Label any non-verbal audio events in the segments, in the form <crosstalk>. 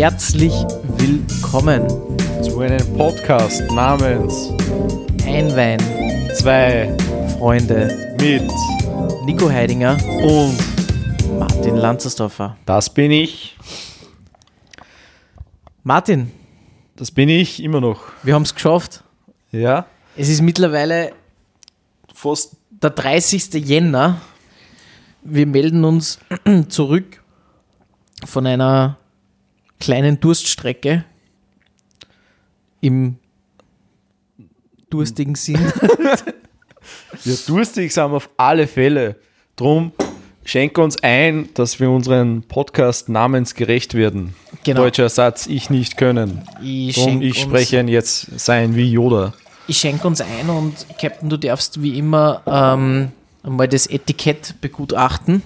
herzlich willkommen. zu einem Podcast namens Ein Wein, Zwei Freunde. mit Nico Heidinger, und Martin Lanzersdorfer. das bin ich. Martin, Das bin ich immer noch. wir haben es geschafft. Ja, Es ist mittlerweile fast der 30. Jänner. Wir melden uns <clears throat> zurück von einer kleinen Durststrecke im durstigen Sinn. ja, durstig sind wir auf alle Fälle. Drum schenk uns ein, dass wir unseren Podcast namensgerecht werden. Genau. Deutscher Satz, ich nicht können. Ich Drum ich spreche jetzt sein wie Yoda. Ich schenke uns ein und Captain, du darfst wie immer ähm, einmal das Etikett begutachten.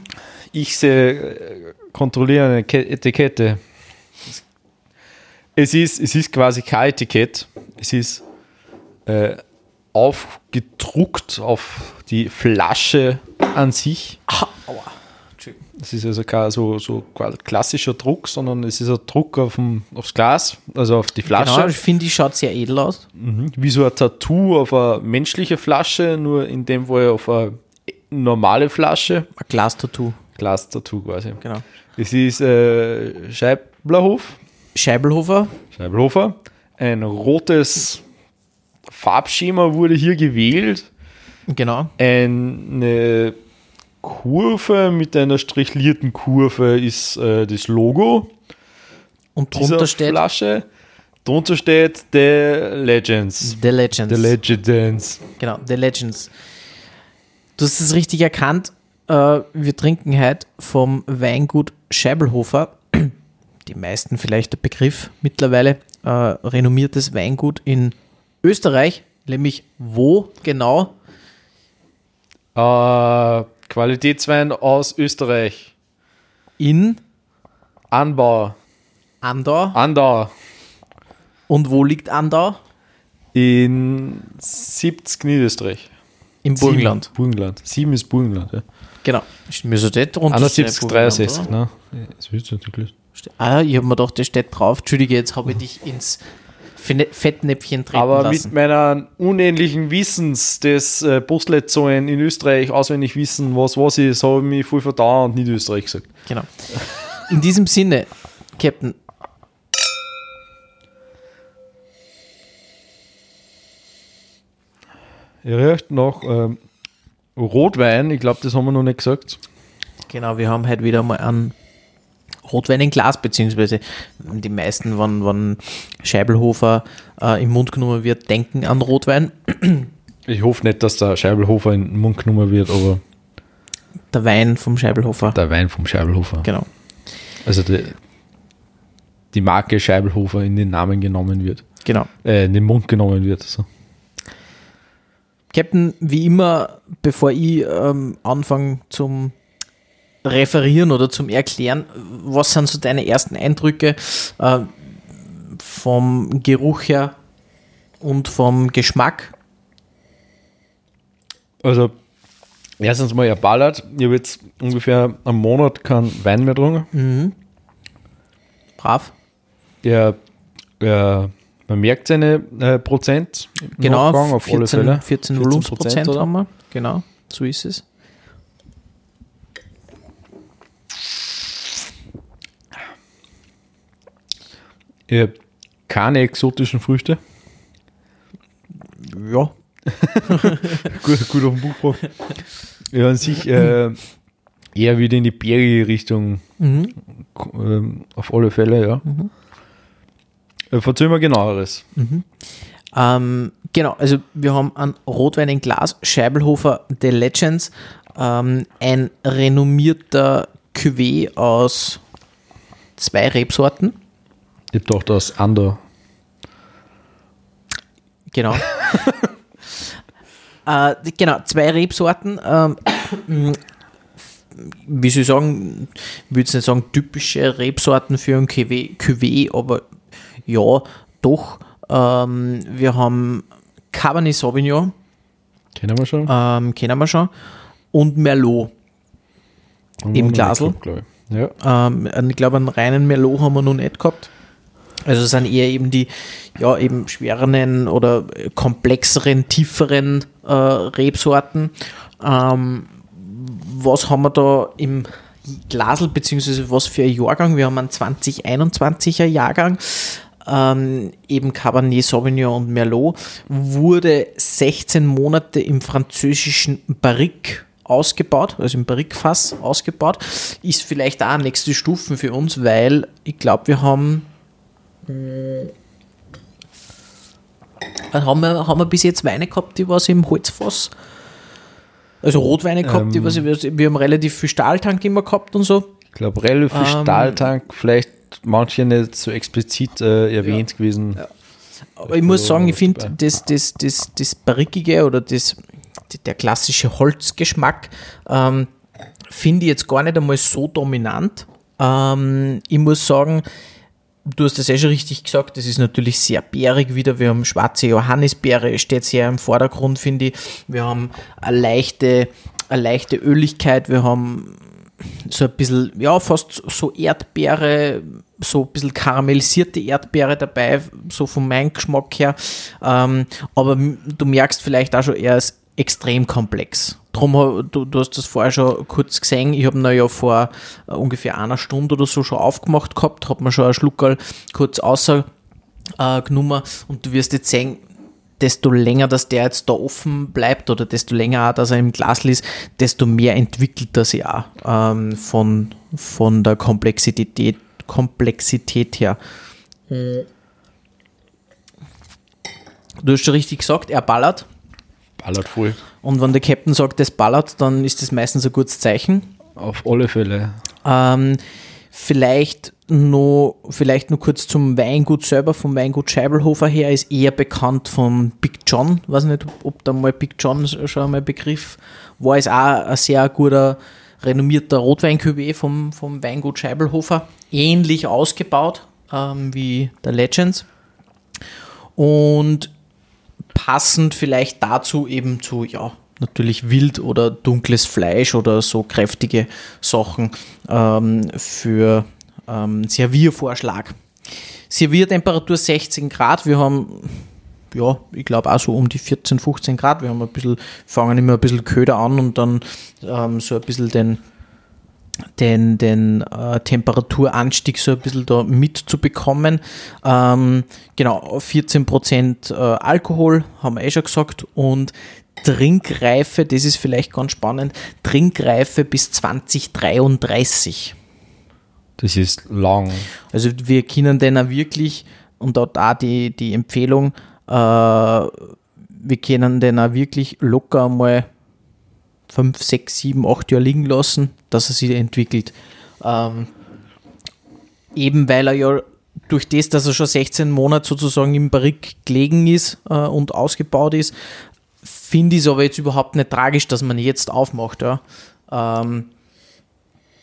Ich sehe, äh, kontrolliere eine Ke Etikette. Es ist, es ist quasi kein Etikett. Es ist äh, aufgedruckt auf die Flasche an sich. Ah, aua. Es ist also kein so, so klassischer Druck, sondern es ist ein Druck auf dem, aufs Glas, also auf die Flasche. Genau, ich finde, die schaut sehr edel aus. Mhm. Wie so ein Tattoo auf eine menschliche Flasche, nur in dem Fall auf eine normale Flasche. Ein Glastattoo. Glas-Tattoo quasi. Genau. Es ist äh, Scheiblerhof, Scheibelhofer. Scheibelhofer. Ein rotes Farbschema wurde hier gewählt. Genau. Eine Kurve mit einer strichlierten Kurve ist äh, das Logo Und drunter steht Flasche. Drunter steht The Legends. The Legends. The Legends. genau, The Legends. Du hast es richtig erkannt. Äh, wir trinken heute vom Weingut Scheibelhofer. Die meisten vielleicht der Begriff mittlerweile. Äh, renommiertes Weingut in Österreich. Nämlich wo genau? Äh, Qualitätswein aus Österreich. In Anbau. Andau. Andau. Und wo liegt Andau? In 70 Niederösterreich. Im Burgenland. Burgenland. Sieben ist Burgenland. Ja. Genau. Ich so das drunter 71, stehen, Burgenland, 63. oder? Ne? Das du natürlich. Ah, ich habe mir gedacht, das steht drauf. Entschuldige, jetzt habe ich dich ins Fettnäpfchen treten Aber lassen. mit meiner unähnlichen Wissens des äh, Postleitzahlen in Österreich auswendig wissen, was was ist, habe ich mich voll verdauert und nicht Österreich gesagt. Genau. In diesem Sinne, Captain, Ihr riecht nach ähm, Rotwein, ich glaube, das haben wir noch nicht gesagt. genau, wir haben heute wieder mal einen Rotwein in Glas, beziehungsweise die meisten, wenn, wenn Scheibelhofer äh, im Mund genommen wird, denken an Rotwein. Ich hoffe nicht, dass der Scheibelhofer in den Mund genommen wird, aber Der Wein vom Scheibelhofer. der Wein vom Scheibelhofer. Genau. Also die, die Marke Scheibelhofer in den Namen genommen wird. Genau. Äh, in den Mund genommen wird. So. Captain, wie immer, bevor ich ähm, anfange zum Referieren oder zum Erklären, was sind so deine ersten Eindrücke äh, vom Geruch her und vom Geschmack? Also, erstens mal, er ballert. Ich habe jetzt ungefähr einen Monat keinen Wein mehr getrunken. Brav. Er, er, man merkt seine äh, Prozent. Genau, auf alle 14, Fälle. 14 Volumensprozent haben wir. Genau, so ist es. Ich habe keine exotischen Früchte. Ja. <laughs> gut, gut auf dem Buch. Ja, an sich äh, eher wieder in die bärige Richtung. Mhm. Ähm, auf alle Fälle, ja. Äh, Verzeih mir genaueres. Ähm, genau, also wir haben einen Rotwein in Glas, Scheibelhofer The Legends, ähm, ein renommierter Cuvée aus zwei Rebsorten. Ich habe gedacht, das Ander. Genau. <laughs> äh, genau, zwei Rebsorten. Ähm, wie soll ich sagen, ich würde jetzt nicht sagen typische Rebsorten für ein Cuvée, Cuvée aber ja, doch. Ähm, wir haben Cabernet Sauvignon, Kennen wir schon? ähm, kennen wir schon, und Merlot. Haben im Glasl? gehabt, glaub ich. Ja. Ähm, ich glaube, einen reinen Merlot haben wir noch nicht gehabt. Also es sind eher eben die ja, eben schwereren oder komplexeren, tieferen äh, Rebsorten. Ähm, was haben wir da im Glasel, beziehungsweise was für ein Jahrgang? Wir haben einen 2021er Jahrgang. Ähm, eben Cabernet Sauvignon und Merlot, wurde 16 Monate im französischen Barrique ausgebaut, also im Barrique-Fass ausgebaut. Ist vielleicht auch nächste Stufen für uns, weil ich glaube, wir haben haben wir, haben wir bis jetzt Weine gehabt, die was im Holzfass, also Rotweine gehabt, Ähm. die was, wir haben relativ viel Stahltank immer gehabt und so. Ich glaube, relativ viel Ähm, Stahltank, vielleicht manche nicht so explizit äh, erwähnt gewesen. Aber ich muss so sagen, ich finde das, das, das, das Barrikige oder das, der klassische Holzgeschmack ähm, finde ich jetzt gar nicht einmal so dominant. Ähm, ich muss sagen, du hast das eh schon richtig gesagt, das ist natürlich sehr bärig wieder. Wir haben schwarze Johannisbeere, steht sehr im Vordergrund, finde ich. Wir haben eine leichte, eine leichte Öligkeit, wir haben so ein bisschen, ja, fast so Erdbeere, so ein bisschen karamellisierte Erdbeere dabei, so von meinem Geschmack her. Ähm, aber du merkst vielleicht auch schon, er ist extrem komplex. Drum, du, du hast das vorher schon kurz gesehen, ich habe ihn ja vor äh, ungefähr einer Stunde oder so schon aufgemacht gehabt, habe mir schon einen Schluckerl kurz außer äh, genommen und du wirst jetzt sehen, desto länger, dass der jetzt da offen bleibt oder desto länger auch, dass er im Glas ist, desto mehr entwickelt er sich auch ähm, von, von der Komplexität, Komplexität her. Du hast schon richtig gesagt, er ballert. Ballert voll. Und wenn der Captain sagt, es ballert, dann ist das meistens ein gutes Zeichen. Auf alle Fälle. Ähm, vielleicht noch, vielleicht noch kurz zum Weingut selber, vom Weingut Scheibelhofer her, ist eher bekannt vom Big John. Weiß nicht, ob, da mal Big John schon einmal Begriff war. Ist auch ein sehr guter, renommierter rotwein vom, vom Weingut Scheibelhofer. Ähnlich ausgebaut ähm, wie der Legends. Und passend vielleicht dazu eben zu, ja, natürlich wild oder dunkles Fleisch oder so kräftige Sachen ähm, für ähm, Serviervorschlag. Serviertemperatur 16 Grad. Wir haben, ja, ich glaube auch so um die 14, 15 Grad. Wir haben ein bisschen, fangen immer ein bisschen Köder an und dann ähm, so ein bisschen den, den, den äh, Temperaturanstieg so ein bisschen da mitzubekommen. Ähm, genau, 14% äh, Alkohol, haben wir eh schon gesagt, und Trinkreife, das ist vielleicht ganz spannend, Trinkreife bis 2033. Das ist lang. Also wir können den auch wirklich, und dort auch die, die Empfehlung, äh, wir können den auch wirklich locker mal 5, 6, 7, 8 Jahre liegen lassen, dass er sich entwickelt. Ähm, eben weil er ja durch das, dass er schon 16 Monate sozusagen im Barrik gelegen ist äh, und ausgebaut ist, finde ich es aber jetzt überhaupt nicht tragisch, dass man jetzt aufmacht. Ja. Ähm,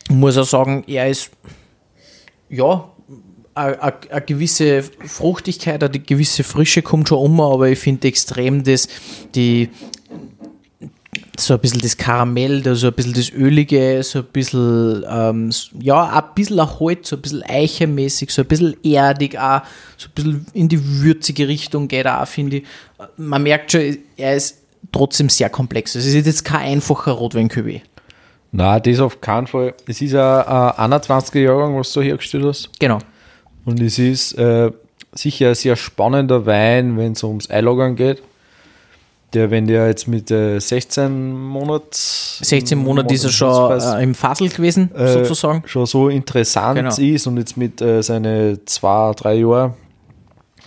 muss auch sagen, er ist ja, eine gewisse Fruchtigkeit, eine gewisse Frische kommt schon um, aber ich finde extrem das, die, so ein bisschen das Karamell, da so ein bisschen das Ölige, so ein bisschen, ähm, ja, ein bisschen ein Holz, so ein bisschen eichemäßig, so ein bisschen erdig auch, so ein bisschen in die würzige Richtung geht er auch, finde ich. Man merkt schon, er ist trotzdem sehr komplex. Es ist jetzt kein einfacher rotwein -Cuvée. Na, das auf keinen Fall. Es ist ein, ein 21er Jahrgang, was du hergestellt hast. Genau. Und es ist äh, sicher ein sehr spannender Wein, wenn es ums Einlagern geht. Der, wenn der jetzt mit äh, 16 Monat 16 Monate ist er schon äh, im Fasel gewesen, äh, sozusagen. schon so interessant Genau. ist und jetzt mit äh, seine zwei, drei Jahren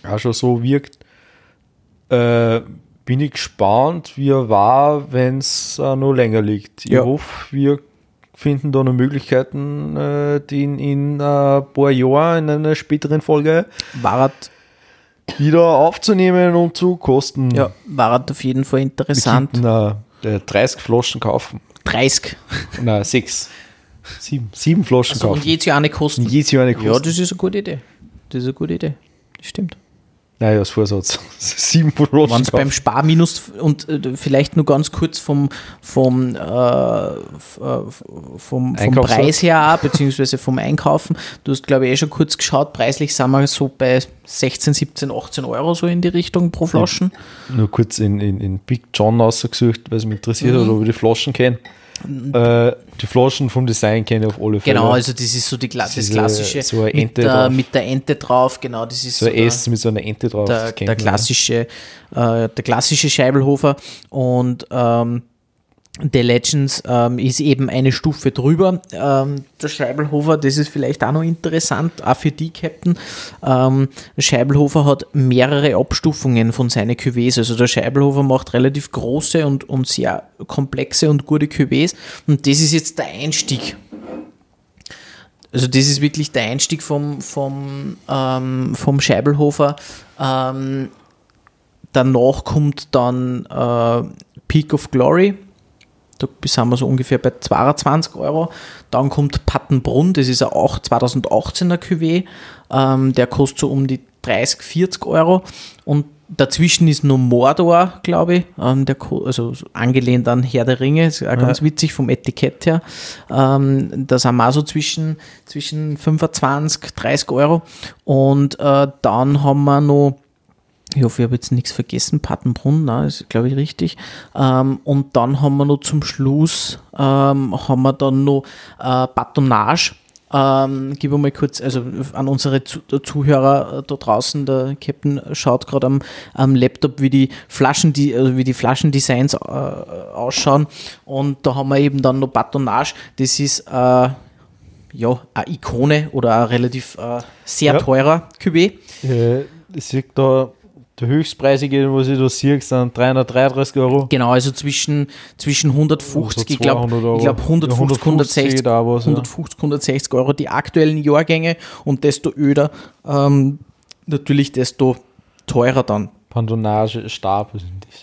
auch schon so wirkt, äh, bin ich gespannt, wie er war, wenn es äh, noch länger liegt. Ich Ja. hoffe, wir finden da noch Möglichkeiten, äh, die in, in ein paar Jahren in einer späteren Folge War wieder aufzunehmen und zu kosten. ja, war auf jeden Fall interessant. Na, äh, 30 Flaschen kaufen. 30. Na, 6. 7. 7 Flaschen Also, und kaufen. jedes Jahr eine kosten. jedes Jahr eine kosten. Ja, das ist eine gute Idee. Das ist eine gute Idee. Das stimmt. Naja, als Vorsatz. <laughs> Sieben Flaschen. Wenn es beim Sparminus und äh, vielleicht nur ganz kurz vom, vom, äh, äh, vom, vom. Preis her, beziehungsweise vom Einkaufen. Du hast, glaube ich, eh schon kurz geschaut. Preislich sind wir so bei 16, 17, 18 Euro so in die Richtung pro Flaschen. Nur kurz in, in, in Big John rausgesucht, weil es mich interessiert Mhm. hat, ob ich die Flaschen kenne. Äh, die Flaschen vom Design kenne ich auf alle Fälle. Genau, also das ist so die, das, äh, klassische so eine Ente mit, der, mit der Ente drauf. Genau, das ist so ein der- S mit so einer Ente drauf. der, das der klassische, äh, der klassische Scheibelhofer und ähm, The Legends ähm, ist eben eine Stufe drüber. Ähm, der Scheibelhofer, das ist vielleicht auch noch interessant, auch für die Captain. Ähm, Scheibelhofer hat mehrere Abstufungen von seinen Cuvées. Also der Scheibelhofer macht relativ große und, und sehr komplexe und gute Cuvées. Und das ist jetzt der Einstieg also das ist wirklich der Einstieg vom, vom, ähm, vom Scheibelhofer. Ähm, danach kommt dann äh, Peak of Glory. Da sind wir so ungefähr bei 22 Euro. Dann kommt Pattenbrunn, das ist ein auch 2018er Cuvée. Ähm, der kostet so um die 30, 40 Euro. Und dazwischen ist nur Mordor, glaube ich. Ähm, der, also so angelehnt an Herr der Ringe. Ist auch ganz witzig vom Etikett her. Ähm, da sind wir auch so zwischen, zwischen 25, 30 Euro. Und äh, dann haben wir noch ich hoffe, ich habe jetzt nichts vergessen. Pattenbrunn, na, ist glaube ich richtig. Ähm, und dann haben wir noch zum Schluss ähm, haben wir dann noch äh, Batonage. Ähm, gib mal kurz, also an unsere Zu Zuhörer äh, da draußen, der Captain schaut gerade am, am Laptop, wie die Flaschen, die, also wie die Flaschendesigns äh, ausschauen. Und da haben wir eben dann noch Batonage. Das ist äh, ja eine Ikone oder ein relativ äh, sehr Ja. teurer Cuvée. Äh, ich sehe da, der höchstpreisige, was ich da sehe, sind 333 Euro. Genau, also zwischen, zwischen 150, Also ich glaube 200 Euro. ich glaub 150, Ja, 160, da was, ja. 150, 160 Euro die aktuellen Jahrgänge und desto öder ähm, natürlich desto teurer dann. Pandonage, Stab.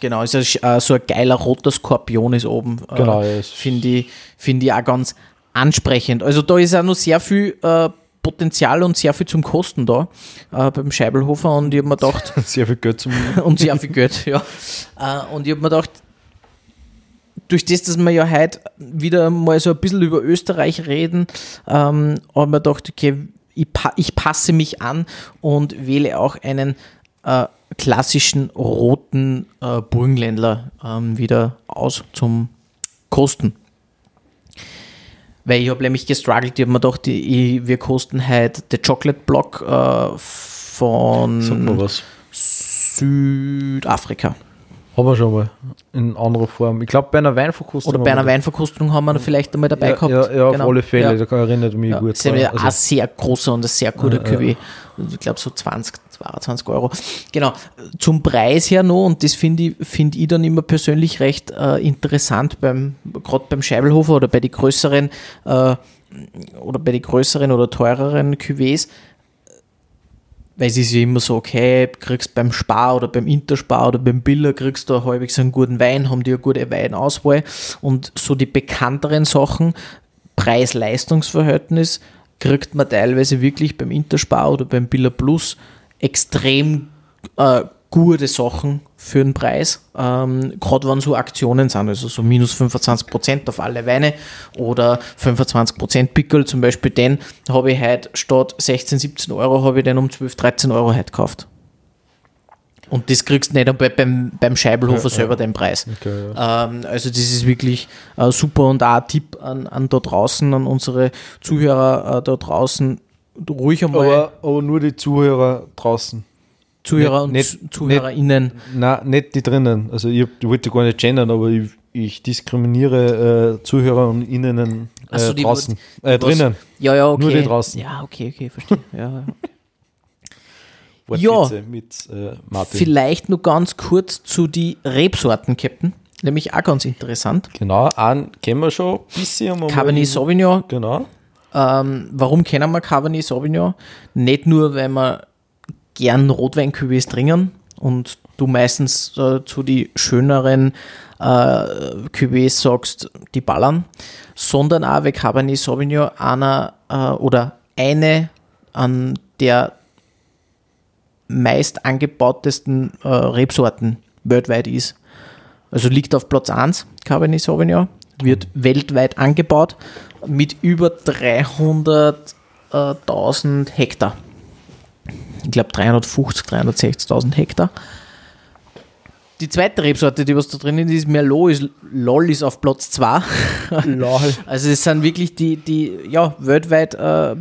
Genau, also äh, so ein geiler roter Skorpion ist oben. Äh, Genau, ja, Finde ich, find ich auch ganz ansprechend. Also da ist auch noch sehr viel äh, Potenzial und sehr viel zum Kosten da äh, beim Scheibelhofer und ich habe mir gedacht, <laughs> Sehr viel Geld zum. <laughs> und sehr viel Geld, ja. Äh, und ich habe mir gedacht, durch das, dass wir ja heute wieder mal so ein bisschen über Österreich reden, ähm, habe ich mir gedacht, okay, ich, pa ich passe mich an und wähle auch einen äh, klassischen roten äh, Burgenländler ähm, wieder aus zum Kosten. Weil ich habe nämlich gestruggelt, ich habe mir gedacht, ich, wir kosten heute den Chocolate Block äh, von. Südafrika. Haben wir schon mal. In anderer Form. Ich glaube, bei einer Weinverkostung. Oder bei einer Weinverkostung haben wir da vielleicht einmal dabei ja, gehabt. Ja, ja auf Genau. alle Fälle. Ja. Da erinnert mich Ja, gut das ist ja ein sehr großer und ein sehr guter ja. Cuvée. Ich glaube so 20, 22 Euro. Genau. Zum Preis her noch, und das finde ich, find ich dann immer persönlich recht äh, interessant, beim, gerade beim Scheibelhofer oder bei den größeren äh, oder bei den größeren oder teureren Cuvées, weil es ist ja immer so, okay, kriegst beim Spar oder beim Interspar oder beim Biller kriegst du halbwegs einen guten Wein, haben die eine gute Weinauswahl. Und so die bekannteren Sachen, Preis-Leistungs-Verhältnis, kriegt man teilweise wirklich beim Interspar oder beim Biller Plus extrem äh, gute Sachen für den Preis, ähm, gerade wenn so Aktionen sind, also so minus 25% auf alle Weine oder 25% Pickel, zum Beispiel den habe ich heute statt 16, 17 Euro, habe ich den um 12, 13 Euro heute gekauft. Und das kriegst du nicht beim, beim Scheibelhofer Ja, selber ja. den Preis. Okay, Ähm, also das ist wirklich äh, super und auch ein Tipp an, an da draußen, an unsere Zuhörer äh, da draußen, ruhig einmal aber, aber nur die Zuhörer draußen. Zuhörer nicht- und Zu- ZuhörerInnen. Nein, nicht die drinnen. Also ich, ich wollte gar nicht gendern, aber ich, ich diskriminiere äh, Zuhörer und innen äh, Ach so, die- draußen. die äh, drinnen. Ja, ja, okay. Nur die draußen. Ja, okay, okay, verstehe. ja, ja. <laughs> Mit äh, Martin. Vielleicht nur ganz kurz zu die Rebsorten, Captain. Nämlich auch ganz interessant. Genau, einen kennen wir schon. Bisschen wir mal- Cabernet Sauvignon. Genau. Ähm, warum kennen wir Cabernet Sauvignon? Nicht nur, weil wir gern rotwein trinken und du meistens äh, zu die schöneren äh, Cuvées sagst, die ballern, sondern auch, weil Cabernet Sauvignon einer äh, oder eine an der meist angebautesten äh, Rebsorten weltweit ist. Also liegt auf Platz 1, Cabernet Sauvignon, wird weltweit angebaut mit über 300.000 Hektar. Ich glaube 350, 360.000 Hektar. Die zweite Rebsorte, die was da drin ist, ist Merlot, ist LOL ist auf Platz 2. Lol. <laughs> Also es sind wirklich die, die ja, weltweit äh,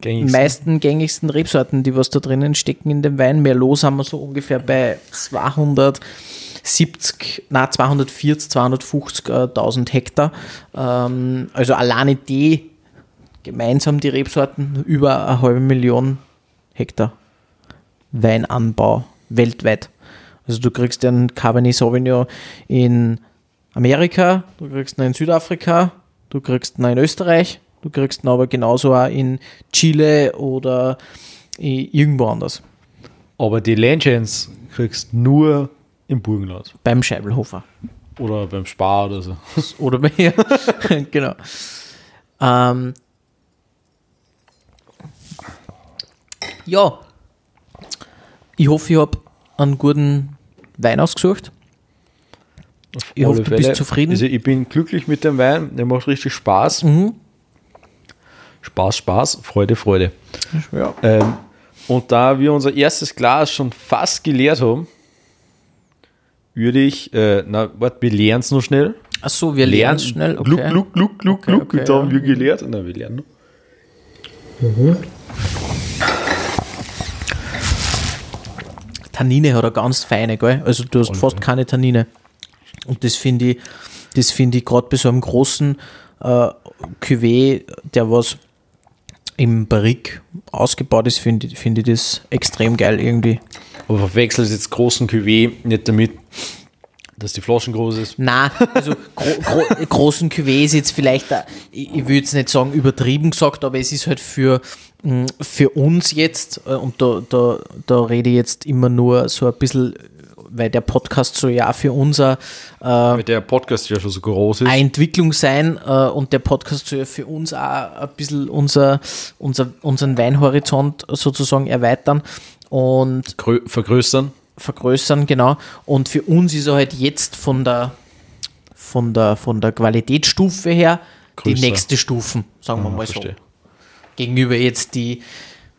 Gängigsten. meisten gängigsten Rebsorten, die was da drinnen stecken in dem Wein. Merlot sind wir so ungefähr bei 270, na 240, 250.000 Hektar. Ähm, also alleine die gemeinsam die Rebsorten über eine halbe Million Hektar Weinanbau weltweit. Also du kriegst einen Cabernet Sauvignon in Amerika, du kriegst ihn in Südafrika, du kriegst ihn in Österreich, du kriegst ihn aber genauso auch in Chile oder irgendwo anders. Aber die Legends kriegst nur im Burgenland. Beim Scheibelhofer. Oder beim Spar oder so. <laughs> Oder bei ja, <laughs> genau. Ähm, ja. Ich hoffe, ich habe einen guten Wein ausgesucht. Ich hoffe, du bist zufrieden. Also ich bin glücklich mit dem Wein. Der macht richtig Spaß. Mhm. Spaß, Spaß, Freude, Freude. Ja. Ähm, und da wir unser erstes Glas schon fast geleert haben, würde ich, äh, na, warte, wir lernen es noch schnell. Achso, wir lernen schnell. Okay. Gluck, gluck, gluck, gluck, Okay, gluck. okay, da haben ja. wir gelehrt. Na, wir lernen noch. Tannine hat er ganz feine, gell? Also du hast fast keine Tannine. Und das finde ich, das finde ich gerade bei so einem großen äh, Cuvée, der was im Barrique ausgebaut ist, finde ich, finde ich das extrem geil irgendwie. Aber verwechselt jetzt großen Cuvée nicht damit, dass die Flaschen groß ist. Na, also gro gro <laughs> großen Cuvée ist jetzt vielleicht, äh, ich, ich würde jetzt nicht sagen übertrieben gesagt, aber es ist halt für, mh, für uns jetzt, äh, und da, da, da rede ich jetzt immer nur so ein bisschen, weil der Podcast so ja für unser Weil der Podcast ja schon so groß ist. eine Entwicklung sein äh, und der Podcast soll ja für uns auch ein bisschen unser, unser, unseren Weinhorizont sozusagen erweitern und Grö vergrößern. Vergrößern, genau. Und für uns ist er halt jetzt von der, von der, von der Qualitätsstufe her die Größer. nächste Stufen, sagen wir mal so. verstehe. Gegenüber jetzt die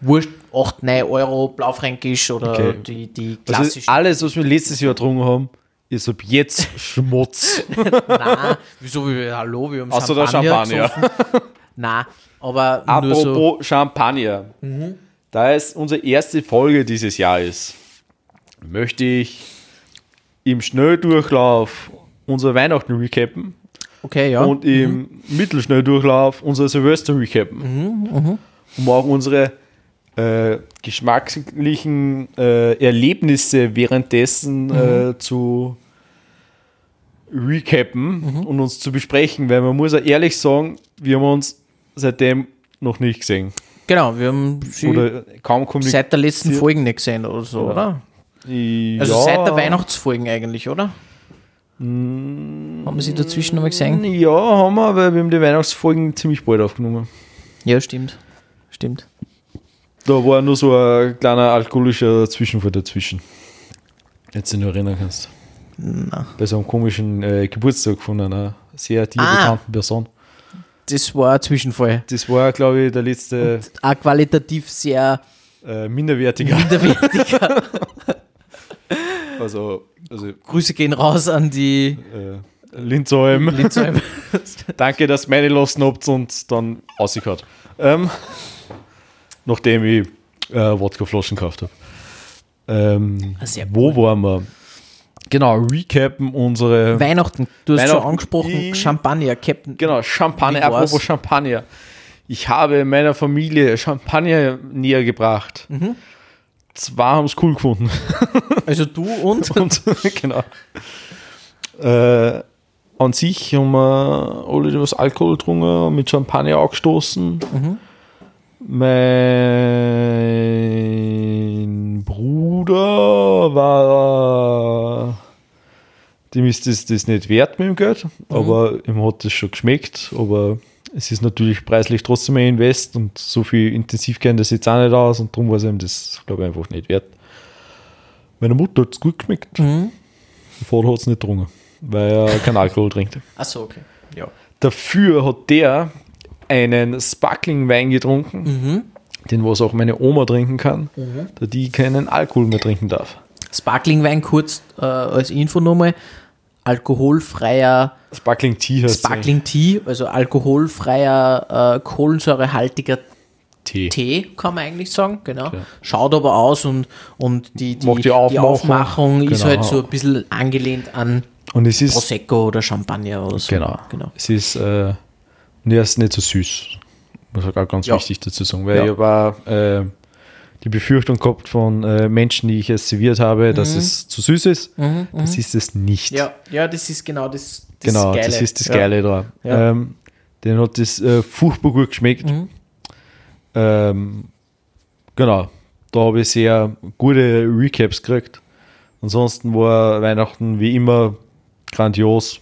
Wurscht 8, 9 Euro Blaufränkisch oder Okay. die, die Also klassischen. alles, was wir letztes Jahr getrunken haben, ist ab jetzt <laughs> Schmutz. Nein, wieso? Wir, hallo, wir haben Außer der Champagner. <laughs> Nein, aber nur so. Apropos Champagner. Da es unsere erste Folge dieses Jahr ist, möchte ich im Schnelldurchlauf unser Weihnachten recappen Okay, ja. und im Mittelschnelldurchlauf unser Silvester recappen. Um auch unsere äh, geschmacklichen äh, Erlebnisse währenddessen äh, zu recappen und uns zu besprechen, weil man muss ja ehrlich sagen, wir haben uns seitdem noch nicht gesehen. genau, wir haben sie seit der letzten Folge nicht gesehen oder so, oder? Also ja, seit der Weihnachtsfolgen eigentlich, oder? Mm. Haben wir sie dazwischen nochmal gesehen? Ja, haben wir, aber wir haben die Weihnachtsfolgen ziemlich bald aufgenommen. Ja, stimmt. Stimmt. Da war nur so ein kleiner alkoholischer Zwischenfall dazwischen. Jetzt dich noch erinnern kannst. Na. Bei so einem komischen äh, Geburtstag von einer sehr dir Ah. bekannten Person. Das war ein Zwischenfall. Das war, glaube ich, der letzte Auch qualitativ sehr äh, minderwertiger. minderwertiger. <laughs> Also, also Grüße gehen raus an die äh, Linzheim. Litzheim. <laughs> Danke, dass meine lassen habt und dann ausgehört. Ähm, nachdem ich äh, Wodkaflaschen gekauft habe. Ähm, Ah, wo waren wir? Genau, recappen unsere. Weihnachten, du hast schon Weihnachten. angesprochen, Ich- Champagner, Captain. Genau, Champagner. Apropos Champagner. Ich habe meiner Familie Champagner näher gebracht. Mhm. Zwar haben es cool gefunden. <laughs> Also du und? <laughs> Und genau. Äh, an sich haben wir alle die was Alkohol getrunken, mit Champagner angestoßen. Mein Bruder war. Dem ist das, das nicht wert mit dem Geld, aber ihm hat das schon geschmeckt. Aber es ist natürlich preislich trotzdem ein Invest und so viel intensiv kennt das jetzt auch nicht aus und darum war es ihm das, glaube ich, einfach nicht wert. Meiner Mutter hat es gut geschmeckt. Mhm. Mein Vater hat es nicht getrunken, weil er keinen Alkohol trinkt. Achso, okay. Ja. Dafür hat der einen Sparkling-Wein getrunken, Mhm. den was auch meine Oma trinken kann, da die keinen Alkohol mehr trinken darf. Sparklingwein kurz äh, als Info nochmal. Alkoholfreier Sparkling Tea Sparkling Tea, also alkoholfreier, äh, kohlensäurehaltiger Tee. Tee, kann man eigentlich sagen, genau. Schaut aber aus und, und die, die, die die Aufmachung. Aufmachung ist Genau. halt so ein bisschen angelehnt an Und es ist, Prosecco oder Champagner oder so. genau, genau. es ist, äh, er ist nicht so süß. Muss ich auch ganz Ja. wichtig dazu sagen, weil Ja. ich habe äh, die Befürchtung gehabt von äh, Menschen, die ich es serviert habe, dass es zu süß ist. Das ist es nicht. Mhm, Ja, ja, das ist genau das, das Genau, Geile. das ist das ja. Geile dran. Ja. Ähm, den hat das äh, furchtbar gut geschmeckt. Mhm. Ähm, genau, da habe ich sehr gute Recaps gekriegt. Ansonsten war Weihnachten wie immer grandios.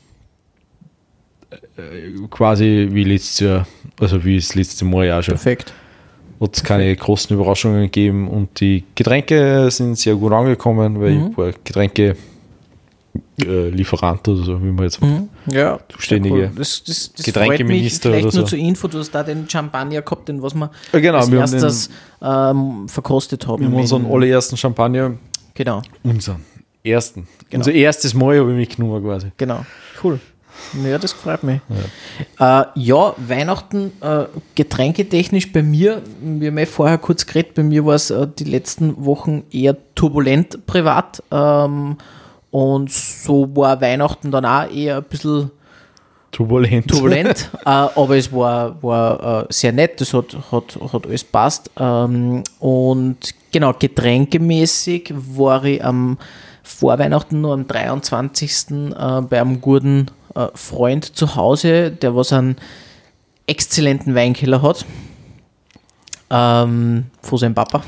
Äh, quasi wie letztes Jahr, also wie das letzte Mal ja schon. Perfekt. Hat es keine großen Überraschungen gegeben und die Getränke sind sehr gut angekommen, weil Mhm. ich war Getränke äh, Lieferant oder so, wie man jetzt sagt. Ja, Zuständige sehr cool. Das, das, das Getränkeminister mich. Vielleicht oder nur so. zur Info, du hast da den Champagner gehabt, den was wir Ja, genau, als wir erstes ähm, verkostet haben. Wir haben unseren allerersten Champagner, Genau, unseren ersten, Genau. unser erstes Mal habe ich mitgenommen quasi. genau. Cool. Ja, das freut mich. Ja, äh, ja Weihnachten, äh, getränketechnisch bei mir, wir haben ja vorher kurz geredet, bei mir war es äh, die letzten Wochen eher turbulent privat. Ähm, und so war Weihnachten dann auch eher ein bisschen Turbulent. turbulent, <laughs> äh, aber es war, war äh, sehr nett, das hat, hat, hat alles passt. Ähm, und genau, getränkemäßig war ich am vor Weihnachten nur am 23. Äh, bei einem guten Freund zu Hause, der was einen exzellenten Weinkeller hat. Ähm, von seinem Papa.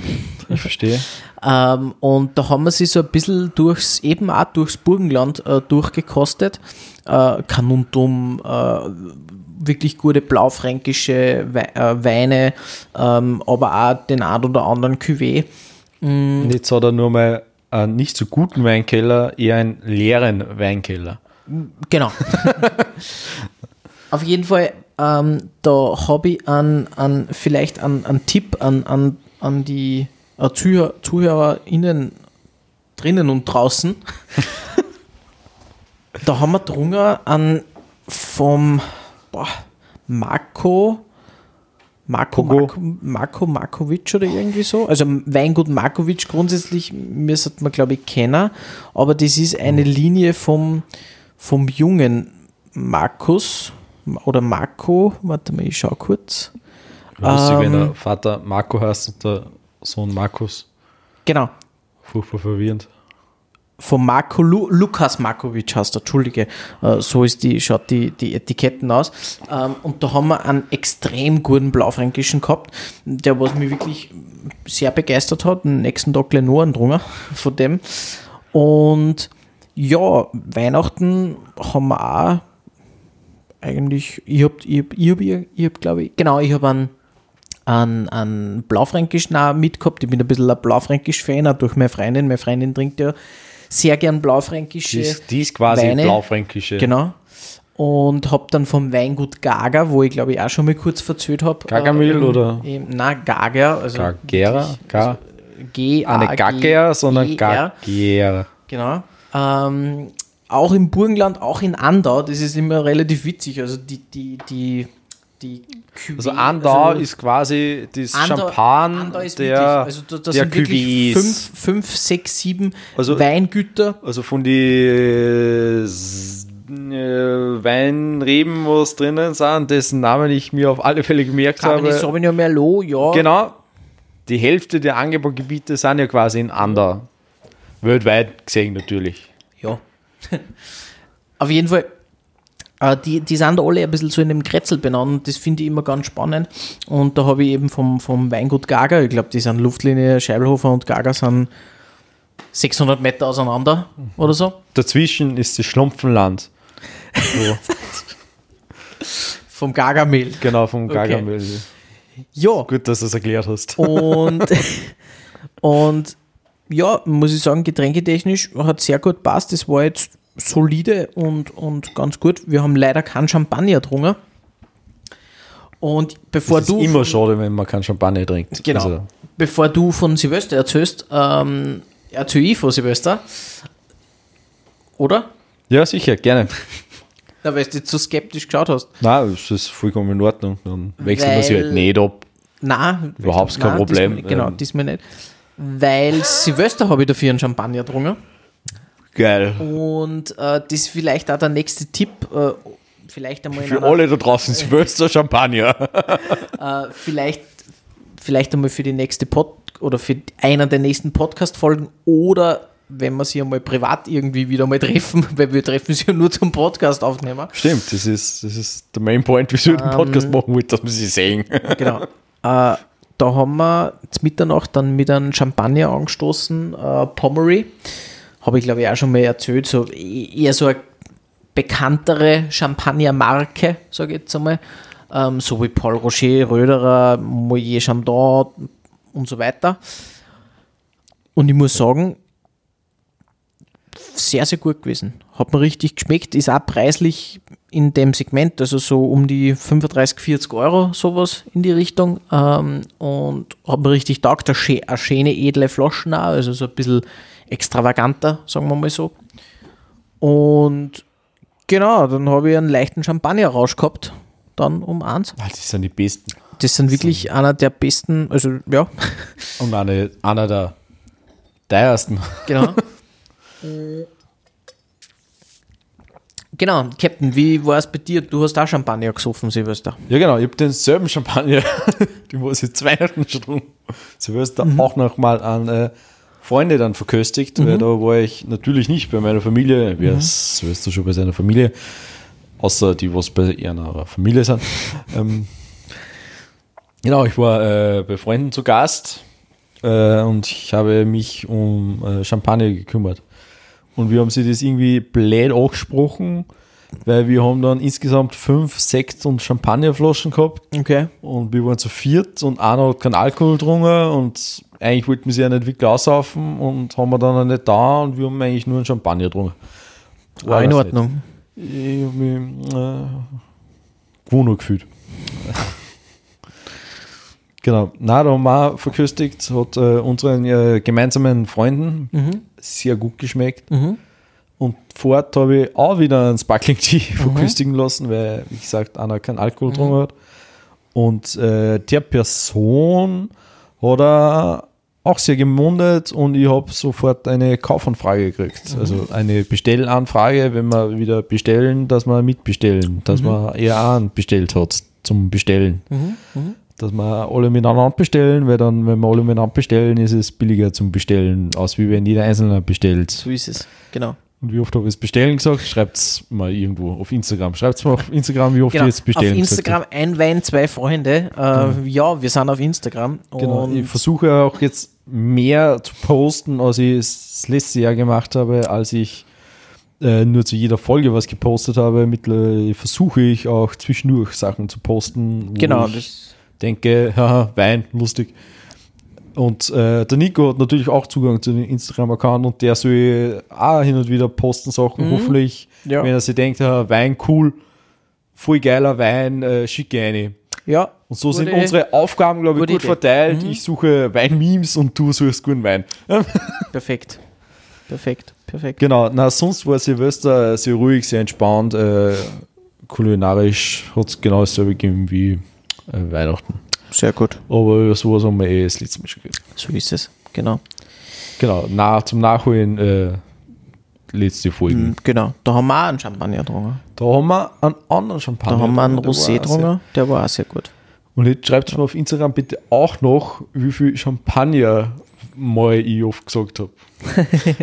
Ich verstehe. <laughs> Ähm, und da haben wir sie so ein bisschen durchs, eben auch durchs Burgenland äh, durchgekostet. Äh, Kanuntum, äh, wirklich gute blaufränkische Wei äh, Weine, ähm, aber auch den ein oder anderen Cuvée. Und jetzt hat er nur mal einen nicht so guten Weinkeller, eher einen leeren Weinkeller. Genau. Auf jeden Fall, ähm, da habe ich an, an, vielleicht einen, einen Tipp an, an, an die äh, Zuhörer, ZuhörerInnen drinnen und draußen. <laughs> da haben wir drungen an vom boah, Marco. Marco, Pogo. Marko, Marko Markovic oder irgendwie so. Also Weingut Markovic grundsätzlich müsste man, glaube ich, kennen. Aber das ist eine Linie vom, vom jungen Markus oder Marco. Warte mal, ich schau kurz. Lustig, wenn Ähm. der Vater Marco heißt und der Sohn Markus. Genau. Furchtbar verwirrend. Von Marco Lu Lukas Markovic heißt er, Entschuldige. Äh, so ist die, schaut die, die Etiketten aus. Ähm, und da haben wir einen extrem guten Blaufränkischen gehabt, der was mich wirklich sehr begeistert hat. Am nächsten Tag gleich nur einen von dem. Und ja, Weihnachten haben wir auch eigentlich, ich hab, ich hab, ich hab, ich hab glaube ich, genau, ich habe einen, einen, einen Blaufränkisch auch mitgehabt. Ich bin ein bisschen ein Blaufränkisch-Fan, auch durch meine Freundin. Meine Freundin trinkt ja sehr gern Blaufränkische. Die ist, die ist quasi Weine. blaufränkische. Genau. Und habe dann vom Weingut Gaga, wo ich glaube ich auch schon mal kurz verzählt habe. Gagamil oder? Na, Gaga. Also Gagera? Ga G A eine Gagger, sondern G R. Gagger. Genau. Ähm, auch im Burgenland, auch in Andau, das ist immer relativ witzig. Also die, die, die, die Cuvée, Also Andau also ist quasi das Andau- Champagne Andau ist der, wirklich, also da, da der sind wirklich fünf, fünf, sechs, sieben Also- Weingüter. Also von den äh, Weinreben, was drinnen sind, dessen Namen ich mir auf alle Fälle gemerkt Cabernet habe. Sauvignon Merlot, ja. Genau. Die Hälfte der Angebaugebiete sind ja quasi in Andau. Weltweit gesehen natürlich. Ja. <laughs> Auf jeden Fall, äh, die, die sind alle ein bisschen so in dem Kretzel benannt das finde ich immer ganz spannend. Und da habe ich eben vom, vom Weingut Gaga, ich glaube, die sind Luftlinie, Scheibelhofer und Gaga sind 600 Meter auseinander oder so. Dazwischen ist das Schlumpfenland. <laughs> So, Vom Gaga-Mehl. genau, vom Okay. Gargamel. Ja, Gut, dass du es erklärt hast. und, <laughs> und ja, muss ich sagen, getränketechnisch hat sehr gut passt. Es war jetzt solide und, und ganz gut. Wir haben leider keinen Champagner getrunken. Und bevor Das du. ist immer schade, wenn man kein Champagner trinkt. Genau. Also, Bevor du von Silvester erzählst, ähm, erzähl ich von Silvester. Oder? ja, sicher, gerne. Na, weil du jetzt so skeptisch geschaut hast. Nein, das ist vollkommen in Ordnung. Dann wechseln wir sie Weil- halt nicht ab. Nein, Überhaupt kein nein, Problem. Diesmal, genau, Ähm. diesmal nicht. Weil Silvester habe ich dafür einen Champagner getrunken. Geil. Und äh, das ist vielleicht auch der nächste Tipp. Äh, vielleicht einmal in Für einer- alle da draußen Silvester Champagner. <laughs> äh, vielleicht, vielleicht einmal für die nächste Pod oder für einer der nächsten Podcast-Folgen oder wenn wir sie einmal privat irgendwie wieder mal treffen, <laughs> weil wir treffen sie ja nur zum Podcast aufnehmen. Stimmt, das ist, das ist der Main Point, wieso ich den Podcast machen wollte, dass wir sie sehen. Genau. <laughs> äh, da haben wir zu Mitternacht dann mit einem Champagner angestoßen, äh, Pommery. Habe ich glaube ich auch schon mal erzählt, so e- eher so eine bekanntere Champagner-Marke, sage ich jetzt einmal. Ähm, so wie Paul Rocher, Röderer, Moyer Chandon und so weiter. Und ich muss sagen, sehr, sehr gut gewesen. Hat mir richtig geschmeckt, ist auch preislich in dem Segment, also so um die 35, 40 Euro, sowas in die Richtung. Ähm, und hat mir richtig taugt, eine, schö- eine schöne, edle Flaschen auch, also so ein bisschen extravaganter, sagen wir mal so. Und genau, dann habe ich einen leichten Champagner-Rausch gehabt, dann um eins. Ah, Das sind die besten. Das sind wirklich einer der besten, also ja, Und eine, einer der teuersten. Genau. <laughs> genau, Captain, wie war es bei dir? Du hast auch Champagner gesoffen, Silvester. Ja, genau, ich habe denselben Champagner, <laughs> die was ich zu Weihnachten schon. Silvester auch nochmal an äh, Freunde dann verköstigt, weil da war ich natürlich nicht bei meiner Familie. Wer ist Silvester schon bei seiner Familie? Außer die, was bei ihrer Familie sind. <laughs> ähm, genau, ich war äh, bei Freunden zu Gast äh, und ich habe mich um äh, Champagner gekümmert. Und wir haben sie das irgendwie blöd angesprochen, weil wir haben dann insgesamt fünf Sekt- und Champagnerflaschen gehabt Okay. und wir waren zu viert und einer hat keinen Alkohol getrunken und eigentlich wollten wir sie ja nicht wirklich aussaufen und haben wir dann auch nicht da und wir haben eigentlich nur einen Champagner getrunken. War in das Ordnung. nicht. Ich habe mich äh, gewohnt gefühlt. <laughs> genau. Na, da haben wir auch verköstigt, hat äh, unseren äh, gemeinsamen Freunden sehr gut geschmeckt. Und fort habe ich auch wieder einen Sparkling Tea verköstigen lassen, weil, wie gesagt, einer keinen Alkohol getrunken hat. Und äh, der Person hat er auch sehr gemundet und ich habe sofort eine Kaufanfrage gekriegt. Also eine Bestellanfrage, wenn wir wieder bestellen, dass wir mitbestellen, dass man eher an bestellt hat zum Bestellen. Dass wir alle miteinander bestellen, weil dann, wenn wir alle miteinander bestellen, ist es billiger zum Bestellen, aus wie wenn jeder Einzelne bestellt. So ist es. Genau. Und wie oft habe ich es bestellen gesagt? Schreibt es mal irgendwo auf Instagram. Schreibt es mal auf Instagram, wie oft genau. ihr jetzt bestellen auf Instagram ein Wein, zwei Freunde. Äh, Ja, wir sind auf Instagram. Genau. Ich versuche auch jetzt mehr zu posten, als ich es das letzte Jahr gemacht habe, als ich äh, nur zu jeder Folge was gepostet habe. Mittlerweile versuche ich auch zwischendurch Sachen zu posten, genau, das, denke, <laughs> haha, Wein, lustig. Und äh, der Nico hat natürlich auch Zugang zu dem Instagram-Account und der soll auch hin und wieder posten Sachen. Hoffentlich, Ja. wenn er sich denkt, ah, Wein cool, voll geiler Wein, äh, schicke eine. ja. Und so sind unsere Aufgaben, glaube ich, gut Idee. verteilt. Ich suche Wein-Memes und du suchst guten Wein. <laughs> Perfekt. Perfekt. Perfekt. Genau, na, sonst war Silvester sehr ruhig, sehr entspannt. Äh, kulinarisch hat es genau dasselbe gegeben wie äh, Weihnachten. Sehr gut. Aber über sowas haben wir eh das letzte Mal schon geredet. So ist es. Genau. Genau, nach, zum Nachholen äh, letzte Folgen. Mhm, Genau. Da haben wir auch einen Champagner getrunken. Da haben wir einen anderen Champagner. Da haben wir einen Rosé getrunken. Der war auch sehr gut. Und jetzt schreibt mir auf Instagram bitte auch noch, wie viel Champagner mal ich oft gesagt habe. <laughs>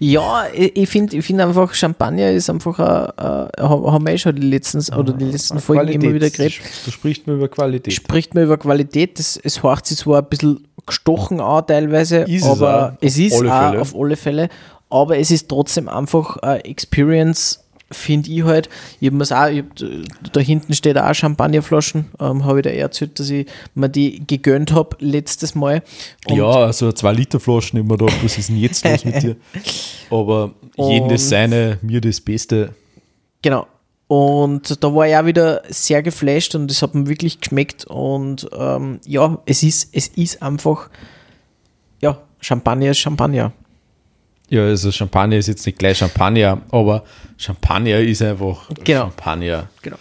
Ja, ich, finde ich find einfach, Champagner ist einfach, ein, äh, haben wir eh schon die letzten, oder die letzten Folgen immer wieder geredet. Da spricht man über Qualität. Spricht man über Qualität, das, es horcht sich zwar ein bisschen gestochen an teilweise, Ist es aber auch, es auf ist alle auch Fälle. auf alle Fälle, aber es ist trotzdem einfach eine Experience, finde ich halt, ich habe auch, ich hab, da hinten steht auch Champagnerflaschen, ähm, habe ich da erzählt, dass ich mir die gegönnt habe letztes Mal. Und ja, also zwei Liter Flaschen immer da, was ist denn jetzt <laughs> los mit dir? Aber jeden das seine, mir das Beste. Genau. Und da war ich auch wieder sehr geflasht und es hat mir wirklich geschmeckt. Und ähm, ja, es ist, es ist einfach, ja, Champagner ist Champagner. Ja, also Champagner ist jetzt nicht gleich Champagner, aber Champagner ist einfach Genau. Champagner. Genau.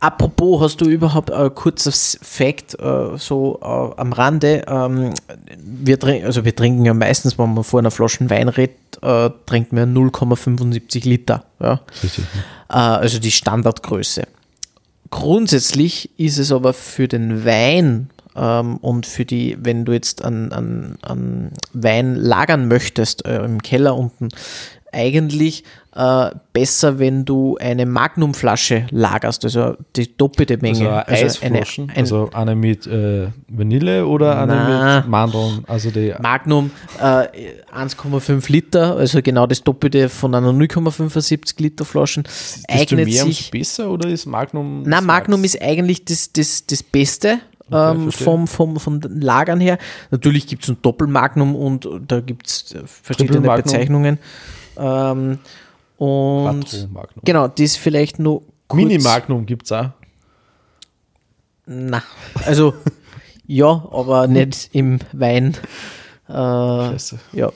Apropos, hast du überhaupt ein kurzes Fact äh, so äh, am Rande? Ähm, wir, trin- also wir trinken ja meistens, wenn man vor einer Flasche Wein redet, äh, trinken wir 0,75 Liter. Ja? Richtig. Äh, also die Standardgröße. Grundsätzlich ist es aber für den Wein ähm, und für die, wenn du jetzt an, an, an Wein lagern möchtest äh, im Keller unten, eigentlich äh, besser, wenn du eine Magnumflasche lagerst, also die doppelte Menge. Also, eine Eisflaschen, ein- also eine mit äh, Vanille oder eine Na. mit Mandeln, also die Magnum äh, 1,5 Liter, also genau das Doppelte von einer 0,75 Liter Flaschen, desto eignet mehr, sich besser oder ist Magnum Na, Magnum ist eigentlich das, das, das Beste ähm, vom, vom, von den Lagern her. Natürlich gibt es ein Doppelmagnum und da gibt es verschiedene Triple-Magnum. Bezeichnungen. Ähm, und genau, das vielleicht nur kurz. Mini Magnum gibt es auch. Na, also <laughs> ja, aber nicht im Wein. Äh, Scheiße. ja.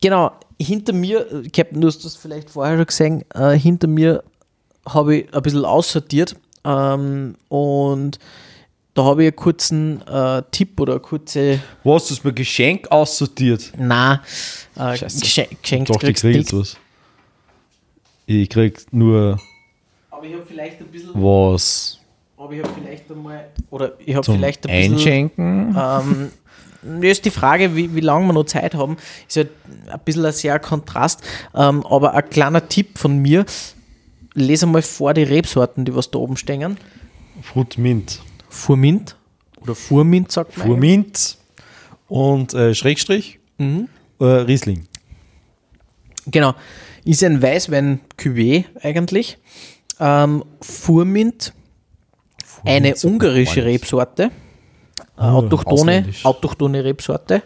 Genau, hinter mir, äh, Captain, du hast das vielleicht vorher schon gesehen, äh, hinter mir habe ich ein bisschen aussortiert ähm, und da habe ich einen kurzen äh, Tipp oder eine kurze, Was, du hast mir Geschenk aussortiert? na, äh. Geschenk, geschenkt Doch, ich kriegst krieg nicht. jetzt was. Ich krieg nur Aber ich habe vielleicht ein bisschen, was aber ich habe vielleicht einmal, oder ich habe zum vielleicht ein bisschen, Einschenken. Ähm, ist die Frage, wie, wie lange wir noch Zeit haben. Ist halt ein bisschen ein sehr Kontrast. Ähm, aber ein kleiner Tipp von mir: Lese mal vor die Rebsorten, die was da oben stehen. Fruit Mint. Furmint oder Furmint, sagt man. Furmint und äh, Schrägstrich Mhm. äh, Riesling. Genau. Ist ein Weißwein Cuvée eigentlich. Ähm, Furmint, eine sagt man ungarische. Rebsorte. Äh, Ah, autochtone, autochtone Rebsorte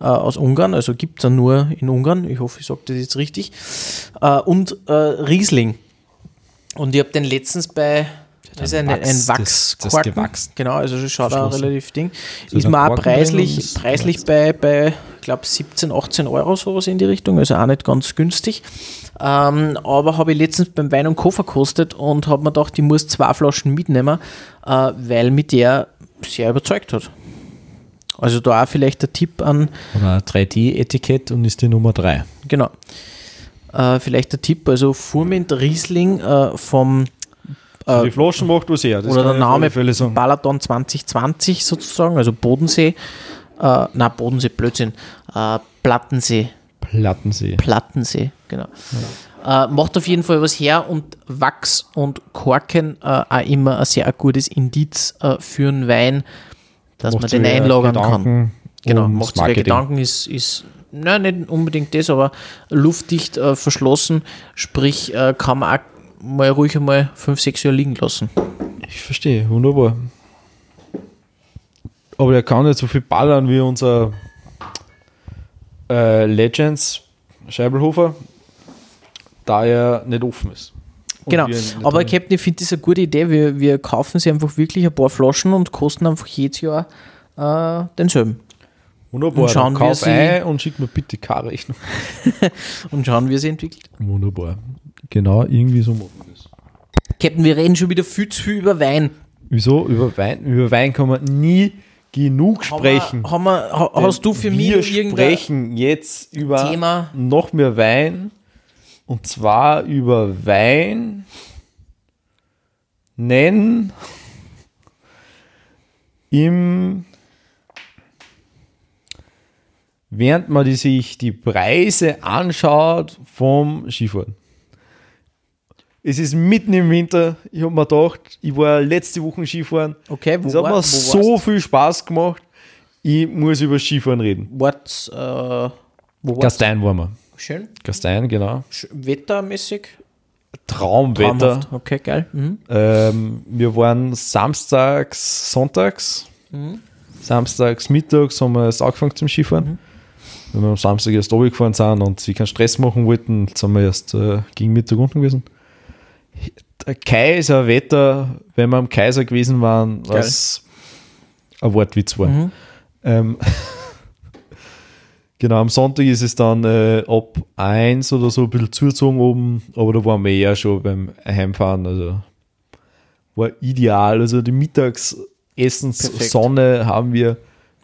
äh, aus Ungarn, also gibt es ja nur in Ungarn. Ich hoffe, ich sage das jetzt richtig. Äh, und äh, Riesling. Und ich habe den letztens bei das ist ein, Wachs, ein das- das Wachskorken. gewachsen. Genau, also das schaut auch relativ ding. So ist mir auch preislich, preislich bei, bei ich glaube 17, 18 Euro sowas in die Richtung, also auch nicht ganz günstig. Ähm, aber habe ich letztens beim Wein und Co. verkostet und habe mir gedacht, ich muss zwei Flaschen mitnehmen, äh, weil mich der sehr überzeugt hat. Also da auch vielleicht der Tipp an, Oder ein 3D-Etikett und ist die Nummer 3. genau, äh, vielleicht der Tipp, also Furmint Riesling äh, vom Äh, die Flaschen macht was her. Oder der Name. Balaton 2020 sozusagen, also Bodensee, äh, na Bodensee, Blödsinn, äh, Plattensee, Plattensee. Plattensee, genau. Äh, macht auf jeden Fall was her und Wachs und Korken äh, auch immer ein sehr gutes Indiz äh, für einen Wein, dass Macht man den einlagern kann. Genau, macht sich. Gedanken, ist, ist na, nicht unbedingt das, aber luftdicht äh, verschlossen, sprich, äh, kann man auch mal ruhig einmal 5, 6 Jahre liegen lassen. Ich verstehe, wunderbar. Aber der kann nicht so viel ballern wie unser äh, Legends Scheibelhofer, da er nicht offen ist. Und Genau, aber Captain, ich finde das eine gute Idee. Wir, wir kaufen sie einfach wirklich ein paar Flaschen und kosten einfach jedes Jahr äh, denselben. Wunderbar, und schauen, dann kauf sie- ein und schick mir bitte keine Rechnung. <laughs> Und schauen, wie sie entwickelt. Wunderbar. Genau, irgendwie so machen wir das. Captain, wir reden schon wieder viel zu viel über Wein. Wieso? Über Wein, über Wein kann man nie genug sprechen. Haben wir, haben wir, ha, hast du für mich wir sprechen jetzt über Thema? noch mehr Wein und zwar über Wein nennen im während man die sich die Preise anschaut vom Skifahren. Es ist mitten im Winter. Ich habe mir gedacht, ich war letzte Woche Skifahren. Okay, wo Es hat war- mir so warst? viel Spaß gemacht. Ich muss über Skifahren reden. Wart, äh, wo? Gastein waren wir. Schön. Gastein, genau. Sch- Wettermäßig. Traumwetter. Traumhaft. Okay, geil. Mhm. Ähm, wir waren samstags, sonntags. Mhm. Samstags, mittags haben wir erst angefangen zum Skifahren. Mhm. Wenn wir am Samstag erst runtergefahren sind und sie keinen Stress machen wollten, sind wir erst äh, gegen Mittag unten gewesen. Der Kai ist ein Wetter, wenn wir am Kaiser gewesen waren, was ein Wortwitz war. Mhm. Ähm, <laughs> genau, am Sonntag ist es dann äh, ab 1 oder so ein bisschen zugezogen oben, aber da waren wir eher schon beim Heimfahren, also war ideal. Also die Mittagsessenssonne haben wir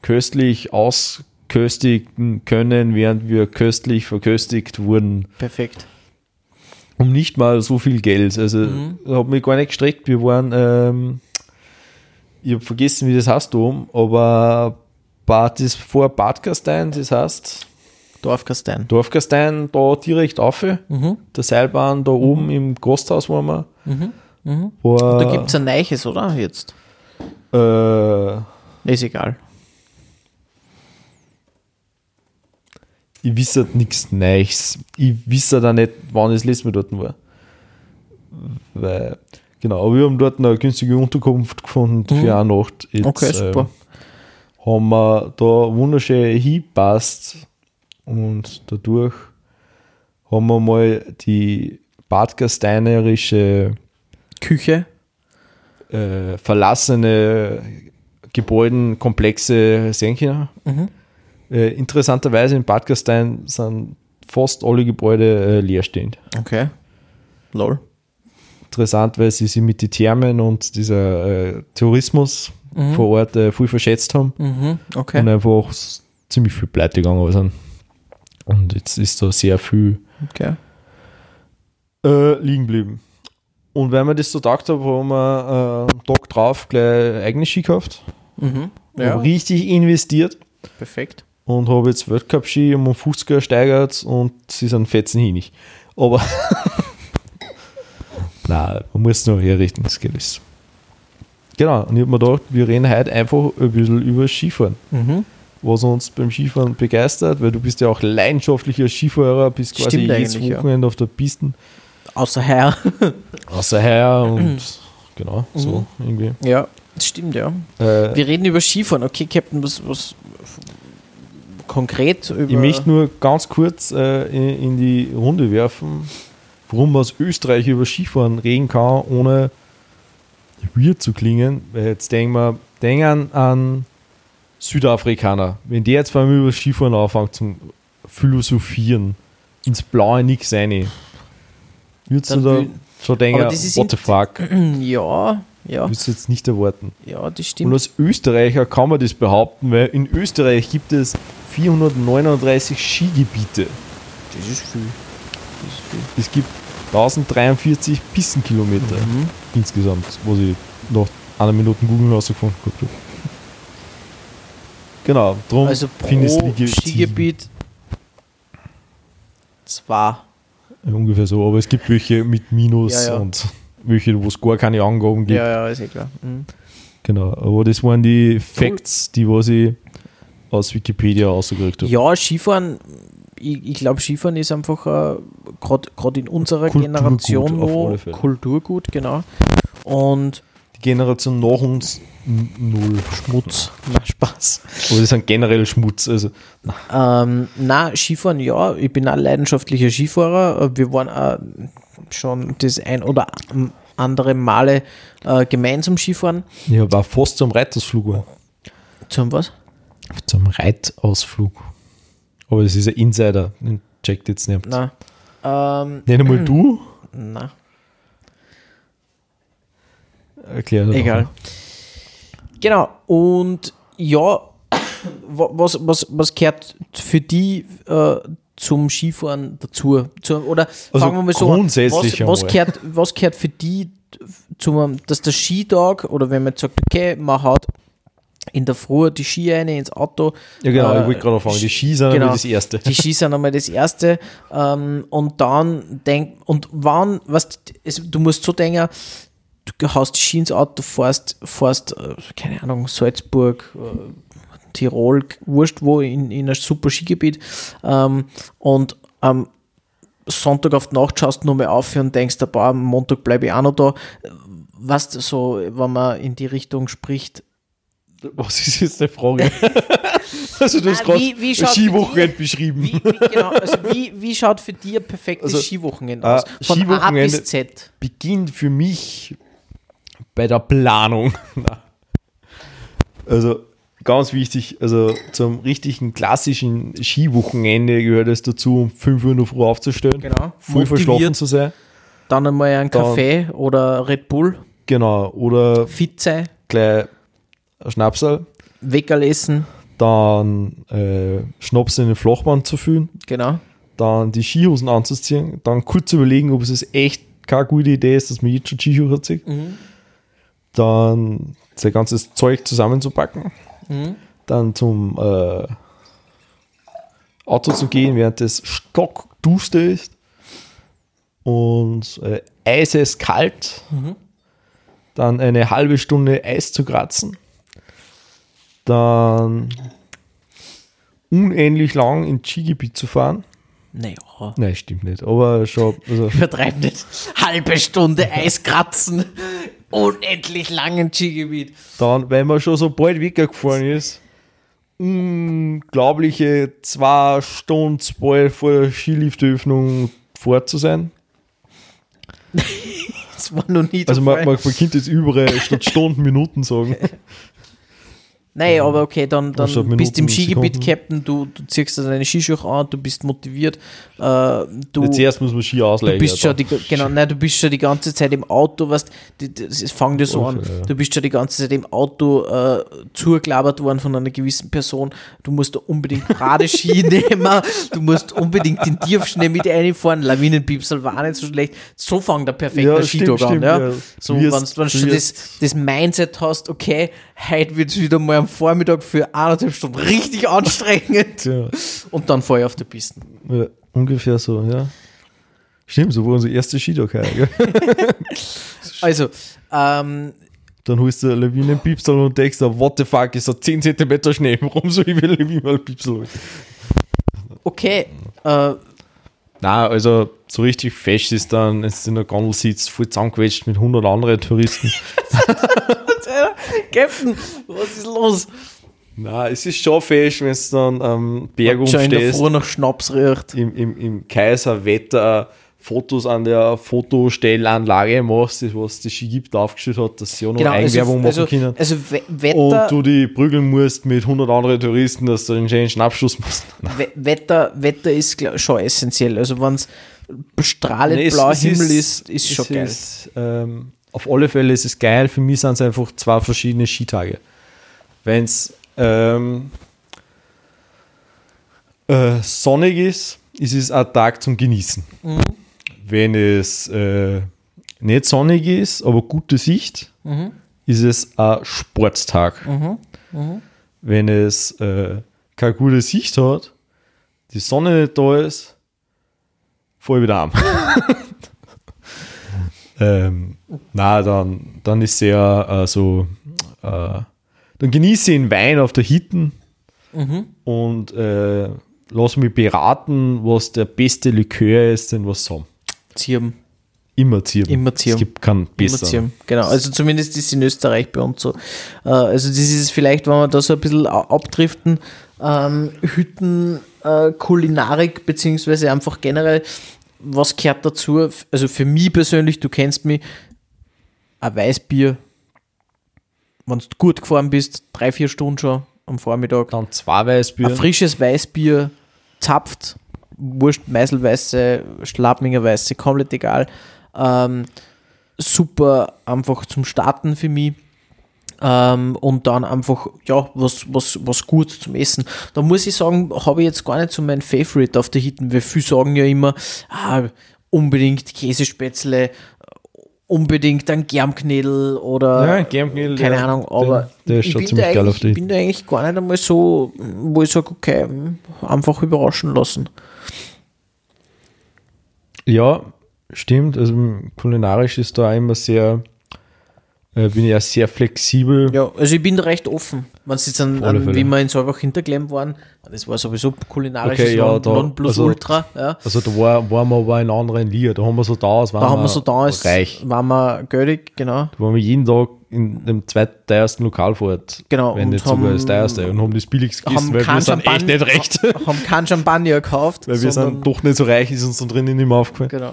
köstlich ausköstigen können, während wir köstlich verköstigt wurden, Perfekt. Um nicht mal so viel Geld. Also Mhm. hat mich gar nicht gestreckt. Wir waren, ähm, ich habe vergessen, wie das heißt oben, aber Bad ist vor Bad Gastein, das heißt Dorfkastein. Dorfgastein, da direkt auf, Mhm. der Seilbahn da oben im Gasthaus waren wir. Mhm. Mhm. War, Da gibt es ein Neiches, oder? Jetzt. äh, Ist egal. Ich wisse nichts Neues. Ich wisse da nicht, wann ich das letzte Mal dort war. Weil, genau, aber wir haben dort eine günstige Unterkunft gefunden Mhm. für eine Nacht. Jetzt, Okay, super. Ähm, haben wir da wunderschön hingepasst und dadurch haben wir mal die badgasteinerische Küche. äh, verlassene Gebäudenkomplexe sehen können. Mhm. Äh, interessanterweise in Bad Gastein sind fast alle Gebäude äh, leerstehend. Okay. Lol. Interessant, weil sie sich mit den Thermen und dieser äh, Tourismus vor Ort äh, viel verschätzt haben Mhm. Okay. und einfach ziemlich viel pleite gegangen sind. Und jetzt ist da sehr viel okay. äh, liegen geblieben. Und weil wir das so gedacht haben, haben wir äh, Tag drauf gleich eigene Ski gekauft. Mhm. Ja, richtig investiert perfekt. Und habe jetzt Weltcup-Ski um 50er steigert und sie sind fetzen hinig. Aber <laughs> Nein, man muss noch herrichten, das geht alles. Genau, und ich habe mir gedacht, wir reden heute einfach ein bisschen über Skifahren. Mhm. Was uns beim Skifahren begeistert, weil du bist ja auch leidenschaftlicher Skifahrer, bist quasi Stimmt jedes eigentlich, ja. Wochenende auf der Piste, Außer Herr. <laughs> außer her und genau, so Mhm. irgendwie. ja, das stimmt, ja. Äh, Wir reden über Skifahren. Okay, Captain, was, was konkret über. Ich möchte nur ganz kurz äh, in, in die Runde werfen, warum man aus Österreich über Skifahren reden kann, ohne weird zu klingen. Weil jetzt denken wir, denken an Südafrikaner. Wenn der jetzt vor allem über Skifahren anfängt zum Philosophieren, ins Blaue nichts rein, würdest du da schon denken, Aber das ist what the fuck? <clears throat> Ja, ja, Würdest du jetzt nicht erwarten. ja, das Und stimmt. als Österreicher kann man das behaupten, weil in Österreich gibt es 439 Skigebiete. Das ist viel. Das ist viel. Es gibt 1043 Pistenkilometer Mhm. insgesamt, was ich nach einer Minute Google rausgefunden habe. Genau, darum Also pro Skigebiet. Ja, ungefähr so, aber es gibt welche mit Minus Ja, ja. und welche, wo es gar keine Angaben gibt. Ja, ja, ist eh klar. Mhm. Genau, aber das waren die Facts, die was ich aus Wikipedia ausgekriegt habe. Ja, Skifahren, ich, ich glaube, Skifahren ist einfach gerade in unserer Kulturgut, Generation noch. Kulturgut, genau. Und Die Generation nach uns null. Schmutz, na Spaß. Aber die sind generell Schmutz. Also, Ähm, na, Skifahren, ja, ich bin ein leidenschaftlicher Skifahrer. Äh, Wir waren auch schon das ein oder andere Male äh, gemeinsam Skifahren. ich war fast zum geworden. Zum was? Zum Reitausflug. Aber das ist ein Insider, den checkt jetzt nicht. Na. Ähm, Nicht einmal du? na, Erklär das egal. noch. Genau, und ja, wa- was, was, was gehört für die äh, zum Skifahren dazu? Zu, oder Also fangen wir mal so grundsätzlich was, was, gehört, was gehört für die zum, dass der Skitag oder wenn man jetzt sagt, okay, man haut in der Früh die Ski rein ins Auto. Ja, genau, äh, ich wollte gerade anfangen. Die Ski sind genau. das Erste. Die Ski sind einmal das Erste. Ähm, und dann denk, und wann, was, du musst so denken, du haust die Ski ins Auto, fährst, fährst äh, keine Ahnung, Salzburg, äh, Tirol, wurscht wo, in, in ein super Skigebiet. Ähm, und am Sonntag auf die Nacht schaust du nochmal auf und denkst, am Montag bleibe ich auch noch da. Was so, wenn man in die Richtung spricht, Was ist jetzt die Frage? <laughs> also du hast Ah, gerade die- beschrieben. wie, wie, genau, also wie, wie schaut für dich ein perfektes Also, Skiwochenende äh, aus? Von A Skiwochenende- bis Z. beginnt für mich bei der Planung. <laughs> Also ganz wichtig, also zum richtigen klassischen Skiwochenende gehört es dazu, um 5 Uhr in der Früh aufzustehen, Genau. voll verschlafen zu sein. Dann einmal ein Dann- Kaffee oder Red Bull, Genau, oder fit sein, gleich Schnapsal, Weckerl essen, dann äh, Schnaps in den Flachband zu füllen, genau. dann die Skihosen anzuziehen, dann kurz überlegen, ob es echt keine gute Idee ist, dass man jetzt schon Skischuhe zieht. Dann sein ganzes Zeug zusammenzupacken. Dann zum äh, Auto zu gehen, während es stockduster ist. Und äh, eiseskalt. Dann eine halbe Stunde Eis zu kratzen. Dann unendlich lang ins Skigebiet zu fahren. Naja, Nein, stimmt nicht. Aber schon, also, <laughs> übertreib nicht. Halbe Stunde Eiskratzen, unendlich langen Skigebiet. dann, wenn man schon so bald weggefahren ist, unglaubliche zwei Stunden bald vor der Skiliftöffnung fort zu sein. <laughs> Das war noch nie Also man, man, man könnte jetzt überall statt Stunden Minuten sagen. <laughs> Nein, aber okay, dann, dann Anstatt bist du im Skigebiet. Captain, du, du ziehst deine Skischuhe an, du bist motiviert, äh, du, Jetzt erst muss man Ski ausleihen. du bist ja, schon die, genau, nein, du bist schon die ganze Zeit im Auto, was es fängt ja so an, Okay, ja. du bist schon die ganze Zeit im Auto äh, zugelabert worden von einer gewissen Person, du musst da unbedingt gerade Ski <laughs> nehmen, du musst unbedingt den Tiefschnee mit einfahren, Lawinenpiepsel war nicht so schlecht, so fängt der perfekte Ja, Skitag an, ja. ja. So, wenn du das, das Mindset hast, okay, heute wird es wieder mal am Vormittag für eineinhalb Stunden richtig anstrengend Ja, und dann fahre ich auf der Piste. ja, ungefähr so, ja. Stimmt, so war unser erster Skitag. heuer, gell? <laughs> Also, ähm, Dann holst du Lawinenpiepsel und denkst, dir, what the fuck, ist da 10 cm Schnee, warum soll ich mir Lawinenpiepsel holen? okay, äh, Nein, also so richtig fest ist dann, es in der Gondel sitzt, voll zusammengequetscht mit 100 anderen Touristen. <laughs> Captain, was ist los? Nein, es ist schon fest, wenn du dann am Berg Schon in der umstehst, Früh nach Schnaps riecht. im, im, im Kaiserwetter Fotos an der Fotostellanlage machst, das was die Ski gibt, aufgestellt hat, dass sie auch noch Genau, also, Eigenwerbung machen also, können. also Und Wetter, du die prügeln musst mit 100 anderen Touristen, dass du einen schönen Schnappschuss machst. <laughs> We Wetter, Wetter ist schon essentiell. Also wenn es bestrahlend Nee, blauer Himmel ist, ist es schon geil. Ist, ähm, auf alle Fälle ist es geil. Für mich sind es einfach zwei verschiedene Skitage. Wenn es ähm, äh, sonnig ist, ist es ein Tag zum Genießen. Mhm. Wenn es äh, nicht sonnig ist, aber gute Sicht, Mhm. ist es ein Sportstag. Wenn es äh, keine gute Sicht hat, die Sonne nicht da ist, voll wieder arm. <laughs> ähm, na, dann, dann ist sehr äh, so, äh, dann genieße ich den Wein auf der Hitten und äh, lass mich beraten, was der beste Likör ist, den wir haben. Zirben. Immer Zirben. Immer Zirben. Es gibt keinen Immer besseren. Zirben. Genau, also zumindest ist in Österreich bei uns so. Äh, also das ist vielleicht, wenn wir da so ein bisschen abdriften, ähm, Hütten, äh, Kulinarik, beziehungsweise einfach generell, was gehört dazu? Also für mich persönlich, du kennst mich, ein Weißbier, wenn du gut gefahren bist, drei, vier Stunden schon am Vormittag, Dann zwei Weißbier. ein frisches Weißbier, zapft, Wurscht, Meiselweiße, Schlapminger Weiße, komplett egal. Ähm, super einfach zum Starten für mich. Ähm, und dann einfach, ja, was, was, was gut zum Essen. Da muss ich sagen, habe ich jetzt gar nicht so mein Favorite auf der Hitten, weil viele sagen ja immer, ah, unbedingt Käsespätzle, unbedingt ein Germknädel oder Ja, Germknädel, keine ja. Ahnung, aber Der- der ist ich, bin ziemlich da ich bin da eigentlich gar nicht einmal so, wo ich sage, okay, einfach überraschen lassen. Ja, stimmt. Also kulinarisch ist da immer sehr äh, bin ich ja sehr flexibel. Ja, also ich bin da recht offen. Wenn es jetzt an, an wie wir in Solbach hinterklemmt waren, das war sowieso kulinarisches Okay, ja, Nonplusultra. ja. Also da war, waren wir aber in anderen Liga. Da haben wir so da aus, waren Da haben wir so da als reich. waren wir gültig, genau. Da waren wir jeden Tag in dem zwetteuersten Lokal fort. Genau, Wenn und nicht sogar haben- das teuerste. Und haben das billigste gegessen, Haben weil wir sind echt nicht recht. <laughs> haben kein Champagner gekauft. weil wir sind doch nicht so reich, ist uns dann drinnen nicht mehr aufgefallen. Genau.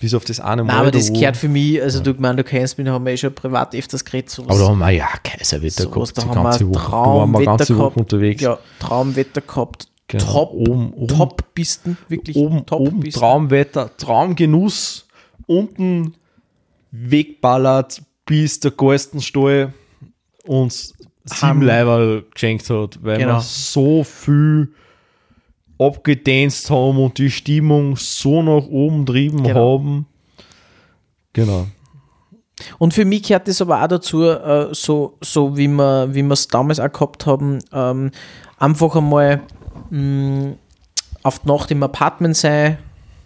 Bis auf das eine Mal. Nein, aber da das gehört für mich, also du, mein, du kennst mich, da haben wir eh schon privat öfters geredet. Sowas, Aber da haben wir ja Kaiserwetter sowas, gehabt, da haben wir ganze Woche. Da wir Traumwetter ganze Woche gehabt. unterwegs. Ja, Traumwetter gehabt. Genau. Top, Oben- oben- Top-Pisten, wirklich oben, top oben Traumwetter, Traumgenuss, unten wegballert, bis der Gerstenstall uns sieben Leiberl geschenkt hat, weil Genau. wir so viel abgedanzt haben und die Stimmung so nach oben trieben Genau. haben. Genau. Und für mich gehört das aber auch dazu, äh, so, so wie wir wie es damals auch gehabt haben, ähm, einfach einmal mh, auf die Nacht im Apartment sein,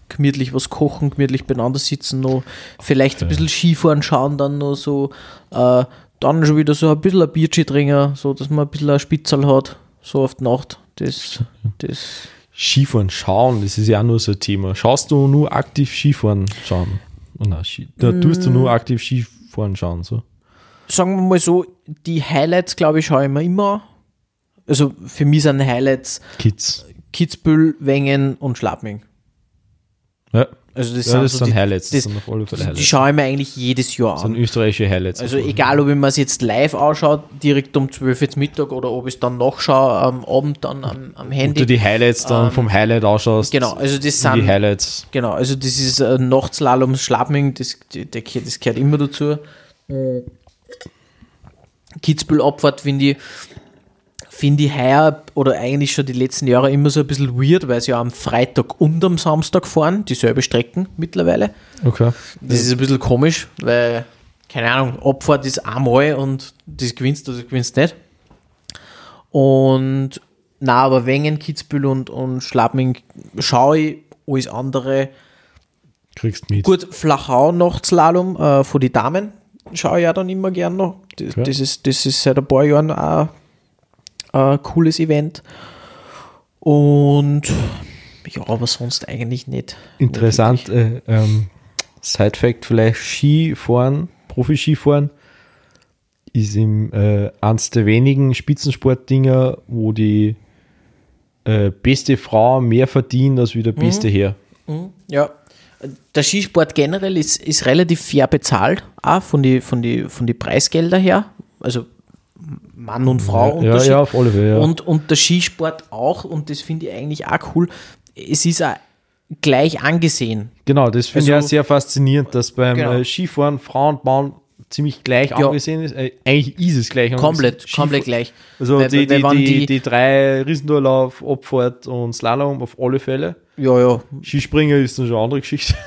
gemütlich was kochen, gemütlich beieinander sitzen, noch vielleicht ein bisschen Skifahren schauen, dann noch so, äh, dann schon wieder so ein bisschen ein Bierchen trinken, so dass man ein bisschen ein Spitzel hat, so auf die Nacht. Das, das Skifahren schauen, das ist ja auch nur so ein Thema. Schaust du nur aktiv Skifahren schauen? Oh nein, Ski, da tust du Mm. nur aktiv Skifahren schauen, so? sagen wir mal so, die Highlights, glaube ich, schaue ich mir immer. Also für mich sind Highlights Kids. Kitzbühel, Wengen und Schladming. Ja, Also das ja sind das so sind die, Highlights. Das das- sind auf alle Fälle die Highlights. schaue ich mir eigentlich jedes Jahr Das sind an. österreichische Highlights. Also egal, ob ich mir es jetzt live anschaue, direkt um 12 Uhr Mittag oder ob ich es dann nachschaue am Abend dann am, am Handy. du die Highlights dann vom Highlight ausschaust. genau, also das sind die Highlights. Genau, also das ist äh, Nachtslalom, Schlabming, das, der, das gehört immer dazu. Kitzbühel-Abfahrt finde ich, finde ich heuer oder eigentlich schon die letzten Jahre immer so ein bisschen weird, weil sie ja am Freitag und am Samstag fahren, dieselbe Strecken mittlerweile. Okay. Das ist ein bisschen komisch, weil, keine Ahnung, Abfahrt ist einmal und das gewinnst du, das gewinnst nicht. Und na, aber Wengen, Kitzbühel und, und Schlabming schaue ich, alles andere Kriegst mit. Gut, Flachau Nachtslalom äh, von den Damen schaue ich ja dann immer gern noch. Das, Okay. das, ist, das ist seit ein paar Jahren auch ein cooles Event. Und ja, aber sonst eigentlich nicht. Interessant, äh, ähm, Side-Fact vielleicht, Skifahren, Profi-Skifahren ist im, äh, eins der wenigen Spitzensportdinger, wo die äh, beste Frau mehr verdient als wie der beste Herr. Ja, der Skisport generell ist, ist relativ fair bezahlt, auch von den von die, von die Preisgelder her. Also Mann und Frau Ja, ja, auf alle Fälle. Ja. Und, und der Skisport auch, und das finde ich eigentlich auch cool, es ist auch gleich angesehen. Genau, das finde ich Also- auch sehr faszinierend, dass beim Genau. äh, Skifahren Frauen und Mann ziemlich gleich Ja. angesehen ist. Äh, eigentlich ist es gleich Komplett, angesehen. komplett gleich. Also Weil- die, weil die, die, die- die, drei Riesendurlauf, Abfahrt und Slalom auf alle Fälle. Ja, ja. Skispringer ist eine andere Geschichte. <laughs>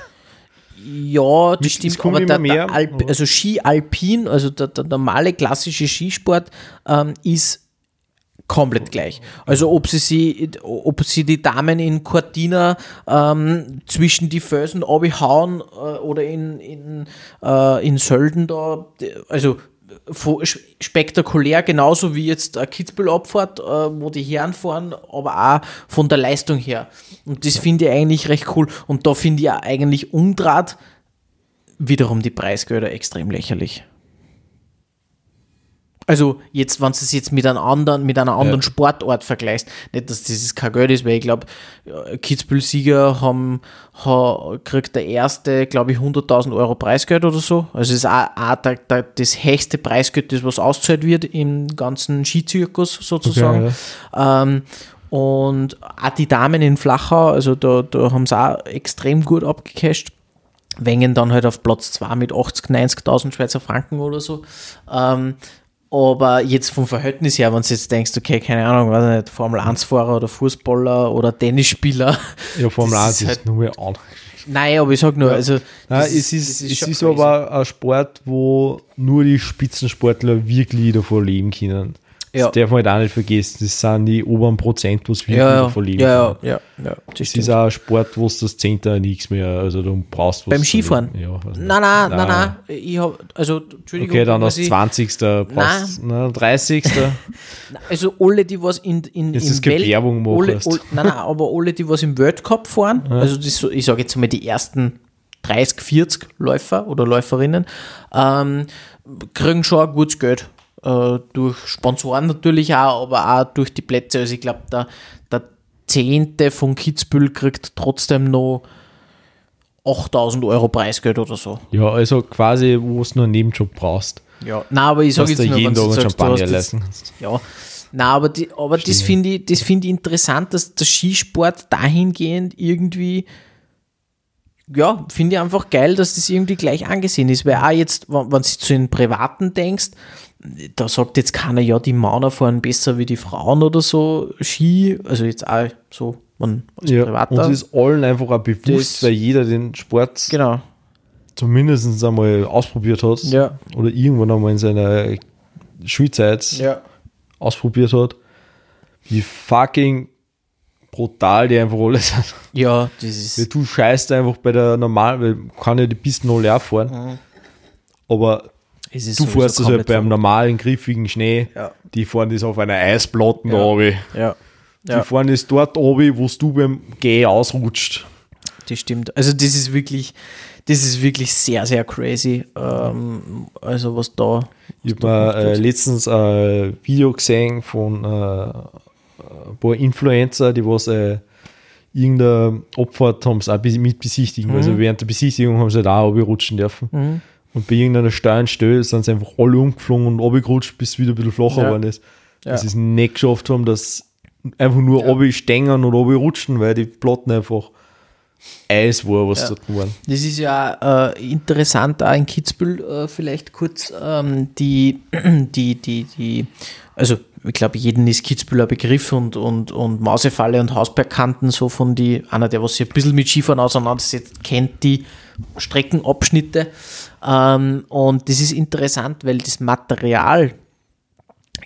Ja, das Mit- stimmt, aber der, mehr, der Alp, also Ski Alpin, also der, der normale klassische Skisport, ähm, ist komplett gleich. Also ob sie, sie, ob sie die Damen in Cortina ähm, zwischen die Felsen abhauen äh, oder in, in, äh, in Sölden da, also spektakulär, genauso wie jetzt eine Kitzbühel-Abfahrt, äh, wo die Herren fahren, aber auch von der Leistung her. Und das finde ich eigentlich recht cool. Und da finde ich auch eigentlich umdraht wiederum die Preisgelder extrem lächerlich. Also jetzt, wenn du es jetzt mit einem anderen, mit einer anderen Ja. Sportart vergleichst, nicht, dass dieses kein Geld ist, weil ich glaube, Kitzbühel-Sieger haben, ha, kriegt der erste, glaube ich, 100.000 Euro Preisgeld oder so. Also es ist auch, auch der, der, das höchste Preisgeld, das was auszahlt wird im ganzen Skizirkus sozusagen. Ähm, und auch die Damen in Flachau, also da, da haben sie auch extrem gut abgecasht. Wengen dann halt auf Platz 2 mit 80.000, 90.000 Schweizer Franken oder so. Ähm, aber jetzt vom Verhältnis her, wenn du jetzt denkst, okay, keine Ahnung, weiß nicht, Formel 1-Fahrer oder Fußballer oder Tennisspieler. Ja, Formel Das 1 ist ist, halt- nur mehr an. Nein, aber ich sag nur, also. Nein, es ist, das es ist crazy. aber ein Sport, wo nur die Spitzensportler wirklich davon leben können. Ja. Das darf man halt auch nicht vergessen. Das sind die oberen Prozent, was wir Ja, ja, davon leben. ja, ja, ja, ja. Das Das stimmt. ist auch ein Sport, wo du das Zehnter nichts mehr, also du brauchst was. Beim Skifahren? Ja, also Nein, nein, nein, nein. Ich hab, also, Entschuldigung. Okay, dann ich- 20. passt, ne, 30. <laughs> Also alle, die was in, in, Jetzt im ist Welt- Werbung machen alle, alle, Nein, nein, aber alle, die was im World Cup fahren, also das, ich sage jetzt mal die ersten 30, 40 Läufer oder Läuferinnen, ähm, kriegen schon ein gutes Geld. Äh, durch Sponsoren natürlich auch, aber auch durch die Plätze. Also ich glaube, der, der Zehnte von Kitzbühel kriegt trotzdem noch 8000 Euro Preisgeld oder so. ja, also quasi, wo du nur einen Nebenjob brauchst. Ja, nein, aber ich sage jetzt nur, jeden wenn Tag sagst, Champagner leisten kannst. ja, na, aber, die, aber das finde ich, das finde ich interessant, dass der Skisport dahingehend irgendwie, ja, finde ich einfach geil, dass das irgendwie gleich angesehen ist. Weil auch jetzt, wenn, wenn du zu den Privaten denkst, da sagt jetzt keiner, ja, die Männer fahren besser wie die Frauen oder so Ski, also jetzt auch so, man als Ja, Privater. und es ist allen einfach auch bewusst, Das- weil jeder den Sport genau, zumindest einmal ausprobiert hat Ja. oder irgendwann einmal in seiner Schulzeit ja. ausprobiert hat, wie fucking brutal die einfach alle <laughs> sind. Ja, das Weil ist, du scheißt einfach bei der normalen, weil kann ja die Pisten alle auch fahren, aber es ist du fährst das halt komplett beim normalen, griffigen Schnee, Ja. die fahren das auf einer Eisplatte Ja. runter. Ja, Die ja. fahren das dort runter, wo du beim Gehen ausrutscht. Das stimmt. Also das ist wirklich, das ist wirklich sehr, sehr crazy. Ähm, also was da. Ich habe äh, letztens ein Video gesehen von äh, ein paar Influencer, die was äh, irgendeine Abfahrt haben sie auch mit besichtigen. Also während der Besichtigung haben sie halt auch runterrutschen dürfen. Und bei irgendeiner steilen Stelle sind sie einfach alle umgeflogen und runtergerutscht, bis es wieder ein bisschen flacher Ja. geworden ist. Dass Ja. sie es nicht geschafft haben, dass einfach nur ja. stängen und rutschen, weil die Platten einfach Eis war, was Ja. dort waren. Das ist ja äh, interessant, auch in Kitzbühel äh, vielleicht kurz, ähm, die, <clears throat> die, die, die, also ich glaube, jeden ist Kitzbühler Begriff und, und, und Mausefalle und Hausbergkanten, so von die, einer, der was sich ein bisschen mit Skifahren auseinandersetzt, kennt die Streckenabschnitte. Ähm, und das ist interessant, weil das Material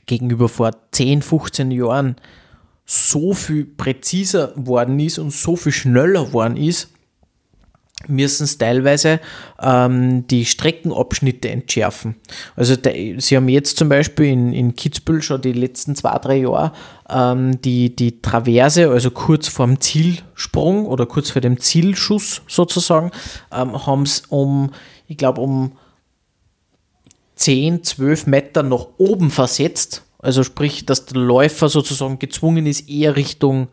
gegenüber vor 10, 15 Jahren so viel präziser worden ist und so viel schneller worden ist, müssen es teilweise ähm, die Streckenabschnitte entschärfen. Also de, sie haben jetzt zum Beispiel in, in Kitzbühel schon die letzten zwei, drei Jahre ähm, die, die Traverse, also kurz vorm Zielsprung oder kurz vor dem Zielschuss sozusagen, ähm, haben es um, ich glaube, um 10, 12 Meter nach oben versetzt. Also sprich, dass der Läufer sozusagen gezwungen ist, eher Richtung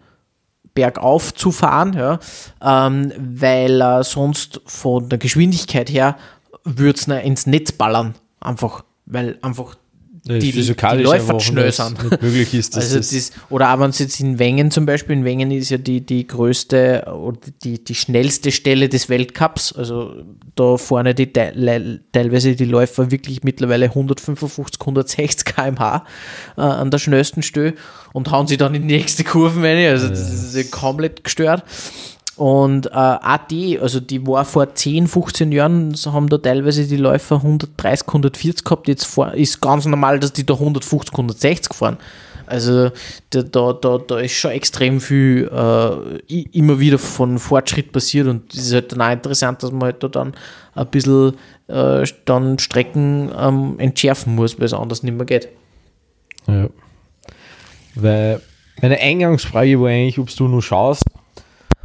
bergauf zu fahren, ja, ähm, weil er sonst von der Geschwindigkeit her würde es ins Netz ballern. Einfach, weil einfach die, die Läufer nicht möglich ist, also das- oder auch wenn es jetzt in Wengen zum Beispiel, in Wengen ist ja die, die größte oder die, die schnellste Stelle des Weltcups. Also da vorne die teil- teilweise die Läufer wirklich mittlerweile 155, 160 km/h äh, an der schnellsten Stelle und hauen sie dann in die nächste Kurve rein. Also das ist ja komplett gestört. Und äh, auch die, also die war vor 10, 15 Jahren, haben da teilweise die Läufer 130, 140 gehabt. Jetzt vor, ist ganz normal, dass die da 150, 160 fahren. Also da, da, da, da ist schon extrem viel äh, immer wieder von Fortschritt passiert und es ist halt dann auch interessant, dass man halt da dann ein bisschen äh, dann Strecken ähm, entschärfen muss, weil es anders nicht mehr geht. Ja. Weil meine Eingangsfrage war eigentlich, ob du nur schaust.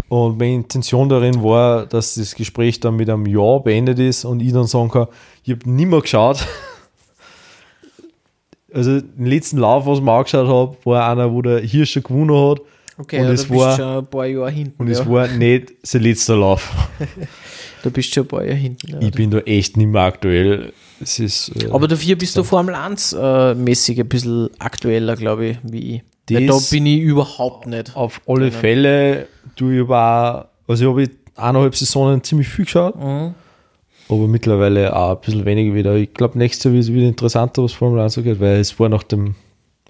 Und meine Intention darin war, dass das Gespräch dann mit einem Ja beendet ist und ich dann sagen kann, ich habe nicht mehr geschaut. <laughs> Also den letzten Lauf, was ich mir angeschaut habe, war einer, wo der Hirscher gewonnen hat. Okay, und ja, es war, schon ein paar Jahre hinten. und ja. es war nicht sein letzter Lauf. <laughs> da bist du schon ein paar Jahre hinten. Ja. Ich bin da echt nicht mehr aktuell. Es ist, äh, Aber dafür bist du Formel 1 äh, ein bisschen aktueller, glaube ich, wie ich. Da bin ich überhaupt nicht. auf alle Fälle tue ich auch, also ich habe eineinhalb Saisonen ziemlich viel geschaut, Mhm. aber mittlerweile auch ein bisschen weniger wieder. Ich glaube, nächstes Jahr wird es wieder interessanter, was Formel 1 angeht, weil es war nach dem,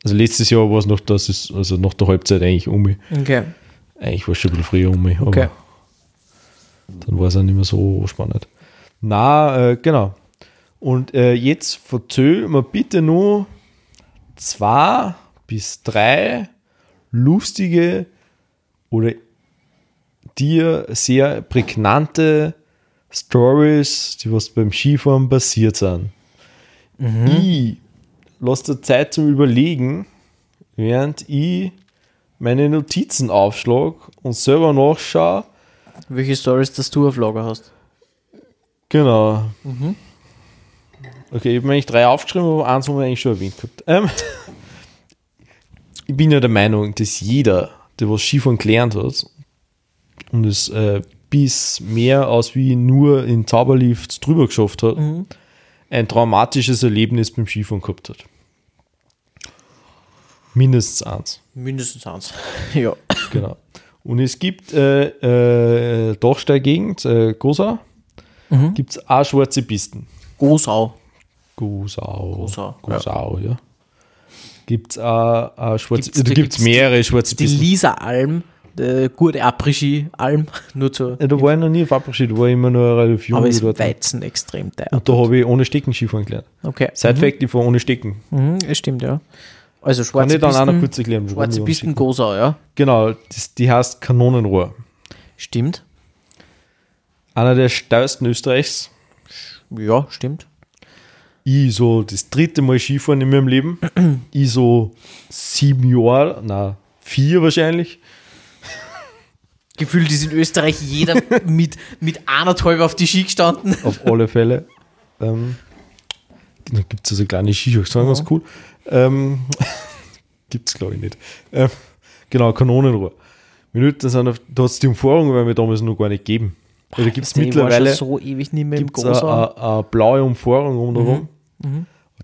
also letztes Jahr war es noch das, ist, also nach der Halbzeit eigentlich um mich. Okay. Eigentlich war es schon ein bisschen früher um mich, Okay. dann war es auch nicht mehr so spannend. Na, äh, genau. Und äh, jetzt verzöh mir bitte nur zwei bis drei lustige oder dir sehr prägnante Stories, die was beim Skifahren passiert sind. Ich lasse dir Zeit zum Überlegen, während ich meine Notizen aufschlag und selber nachschaue. Welche Stories, dass du auf Lager hast? Genau. Okay, ich habe mir eigentlich drei aufgeschrieben, aber eins haben wir eigentlich schon erwähnt gehabt. Ähm, <laughs> ich bin ja der Meinung, dass jeder, der was Skifahren gelernt hat und es äh, bis mehr als wie nur in Zauberlifts drüber geschafft hat, ein traumatisches Erlebnis beim Skifahren gehabt hat. Mindestens eins. Mindestens eins. <laughs> ja. Genau. Und es gibt äh, äh, Dachsteigegend, äh, Gosau, gibt es auch schwarze Pisten. Gosau. Gosau. Gosau, Gosau, ja. Gibt es auch, auch schwarze Gibt's- Da gibt es mehrere schwarze Die Pisten. Lisa-Alm, der gute Après-Ski-Alm, <laughs> nur zur. Ja, da war ich noch nie auf Abschied, da war ich immer nur relativ jung. aber ist dort. Weizen extrem teuer. Und da habe ich ohne Stecken Skifahren gelernt. Okay. Side Fact, ich fahre ohne Stecken. Mhm, das stimmt, ja. Also Kann schwarze ich dann auch noch Pisten, kurz erklären. schwarze Pisten Gosau, ja. Genau, das, die heißt Kanonenrohr. Stimmt. Einer der steilsten Österreichs. Ja, stimmt. Ich so das dritte Mal Skifahren in meinem Leben. <clears throat> Ich so sieben Jahre, na vier wahrscheinlich. Gefühlt ist in Österreich jeder <laughs> mit, mit anderthalb auf die Ski gestanden. Auf alle Fälle. Ähm, da gibt es also kleine Skischach, das ist ganz cool. Ähm, <laughs> gibt es glaube ich nicht. Ähm, genau, Kanonenrohr. Minuten sind auf, da hat es die Umfahrung, weil wir damals noch gar nicht gegeben. Da gibt es mittlerweile so ewig nicht mehr im eine, blaue Umfahrung um darum.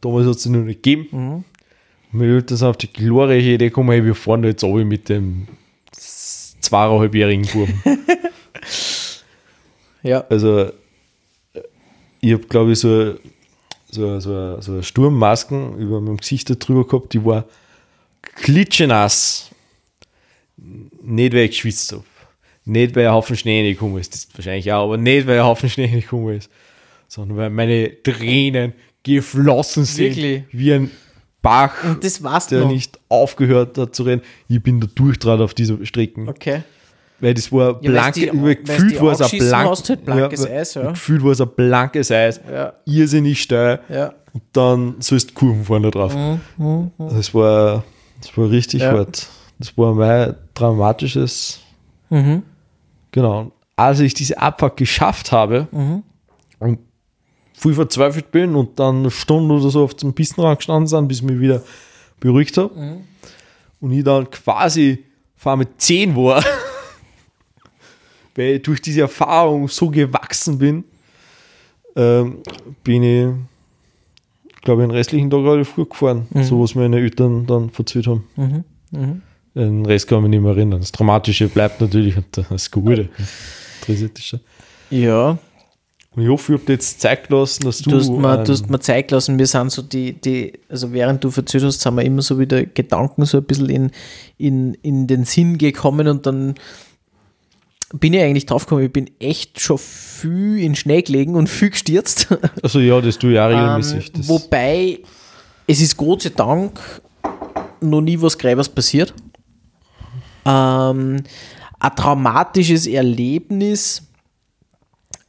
Damals hat es sie noch nicht gegeben. Mhm. Eltern sind auf die glorreiche Idee gekommen, hey, wir fahren da jetzt runter mit dem zweieinhalbjährigen Buben. <laughs> Ja. Also, ich habe, glaube ich, so, so, so, so Sturmmasken über meinem Gesicht drüber gehabt, die war klitschenass. Nicht, weil ich geschwitzt habe. Nicht, weil ein Haufen Schnee reingekommen ist. Das wahrscheinlich auch, aber nicht, weil ein Haufen Schnee reingekommen ist. Sondern weil meine Tränen geflossen sind. Wirklich? Wie ein Bach, Und das war's der noch. nicht aufgehört hat zu rennen. Ich bin da durchtrat auf dieser Strecke. Okay. Weil das war Ja, die- gefühlt war es ein blank, halt blankes Eis, ja. Gefühlt war es ein blankes Eis, Ja. irrsinnig steil Ja. und dann sollst Kurven da drauf. Das war, das war richtig Mhm, Ja. hart. Das war mein dramatisches, Mhm. genau. Als ich diese Abfahrt geschafft habe Mhm. und viel verzweifelt bin und dann eine Stunde oder so auf dem Pistenrand gestanden sind, bis ich mich wieder beruhigt habe Mhm. und ich dann quasi vor mit 10 war, <laughs> weil ich durch diese Erfahrung so gewachsen bin, ähm, bin ich, glaube ich, den restlichen Tag relativ früh gefahren, so was meine Eltern dann verzählt haben. Den Rest kann ich mich nicht mehr erinnern. Das Dramatische bleibt natürlich und <laughs> das Gute. schon. Ja, Und ich hoffe, ich habe dir jetzt Zeit gelassen, dass du. du hast, mir, ähm, du hast mir Zeit gelassen, wir sind so die, die, also während du verzählt hast, sind wir immer so wieder Gedanken so ein bisschen in, in, in den Sinn gekommen und dann bin ich eigentlich drauf gekommen, ich bin echt schon viel in Schnee gelegen und viel gestürzt. <laughs> also ja, das tue ich auch regelmäßig. Ähm, wobei es ist Gott sei Dank noch nie was Gräbers passiert. Ähm, ein traumatisches Erlebnis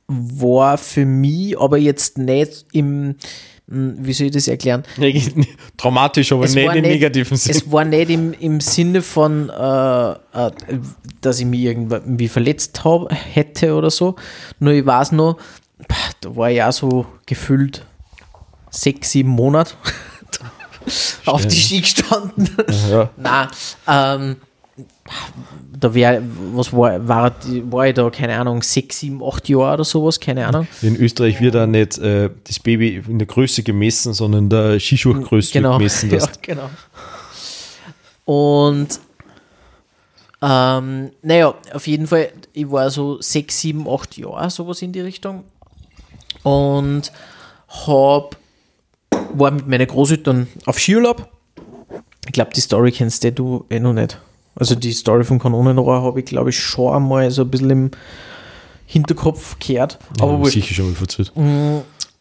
war für mich aber jetzt nicht im, hm, wie soll ich das erklären? Traumatisch, aber Es nicht im nicht- negativen Sinn. Es war nicht im, im Sinne von, äh, äh, dass ich mich irgendwie verletzt hab, hätte oder so. Nur ich weiß noch, da war ich auch so gefühlt sechs, sieben Monate <laughs> auf die Ski gestanden. Ja. <laughs> Nein, ähm, da wäre, was war, war, war ich da, keine Ahnung, sechs, sieben, acht Jahre oder sowas, keine Ahnung. In Österreich wird da nicht äh, das Baby in der Größe gemessen, sondern der Skischuhgröße genau. gemessen. <laughs> ja, genau. Und ähm, naja, auf jeden Fall, ich war so sechs, sieben, acht Jahre, sowas in die Richtung. Und hab, war mit meinen Großeltern auf Skiurlaub. Ich glaube, die Story kennst du, du eh noch nicht. Also die Story vom Kanonenrohr habe ich, glaube ich, schon einmal so ein bisschen im Hinterkopf gehört. Aber ja, sicher schon mal verzählt.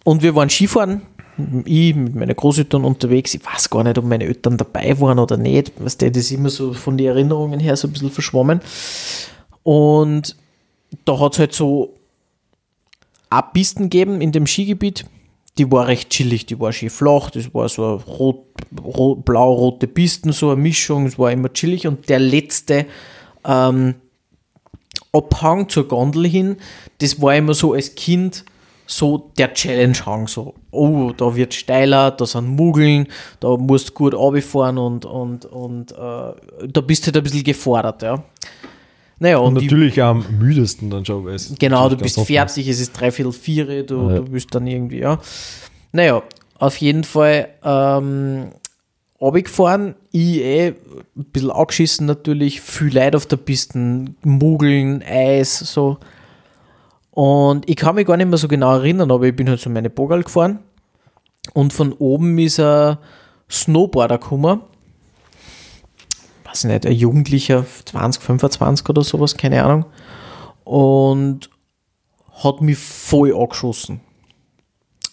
Und wir waren Skifahren ich mit meinen Großeltern unterwegs. Ich weiß gar nicht, ob meine Eltern dabei waren oder nicht. Das ist immer so von den Erinnerungen her so ein bisschen verschwommen. Und da hat es halt so Pisten gegeben in dem Skigebiet. Die war recht chillig, die war schön flach, das war so rot, rot, blau-rote Pisten, so eine Mischung, es war immer chillig. Und der letzte ähm, Abhang zur Gondel hin, das war immer so als Kind so der Challenge-Hang, so, oh, da wird steiler, da sind Mugeln, da musst du gut runterfahren und, und, und äh, da bist du halt ein bisschen gefordert, ja. Naja, Und und die, natürlich am müdesten dann schon, weil es genau, du bist fertig, es ist dreiviertel vier, du, Ja. du bist dann irgendwie, ja. Naja, auf jeden Fall ähm, runtergefahren, ich eh, ein bisschen angeschissen natürlich, viel Leid auf der Piste, Mugeln, Eis, so. Und ich kann mich gar nicht mehr so genau erinnern, aber ich bin halt so meine Bogal gefahren und von oben ist ein Snowboarder gekommen. Weiß ich nicht, ein Jugendlicher, 20, 25 oder sowas, keine Ahnung. Und hat mich voll angeschossen.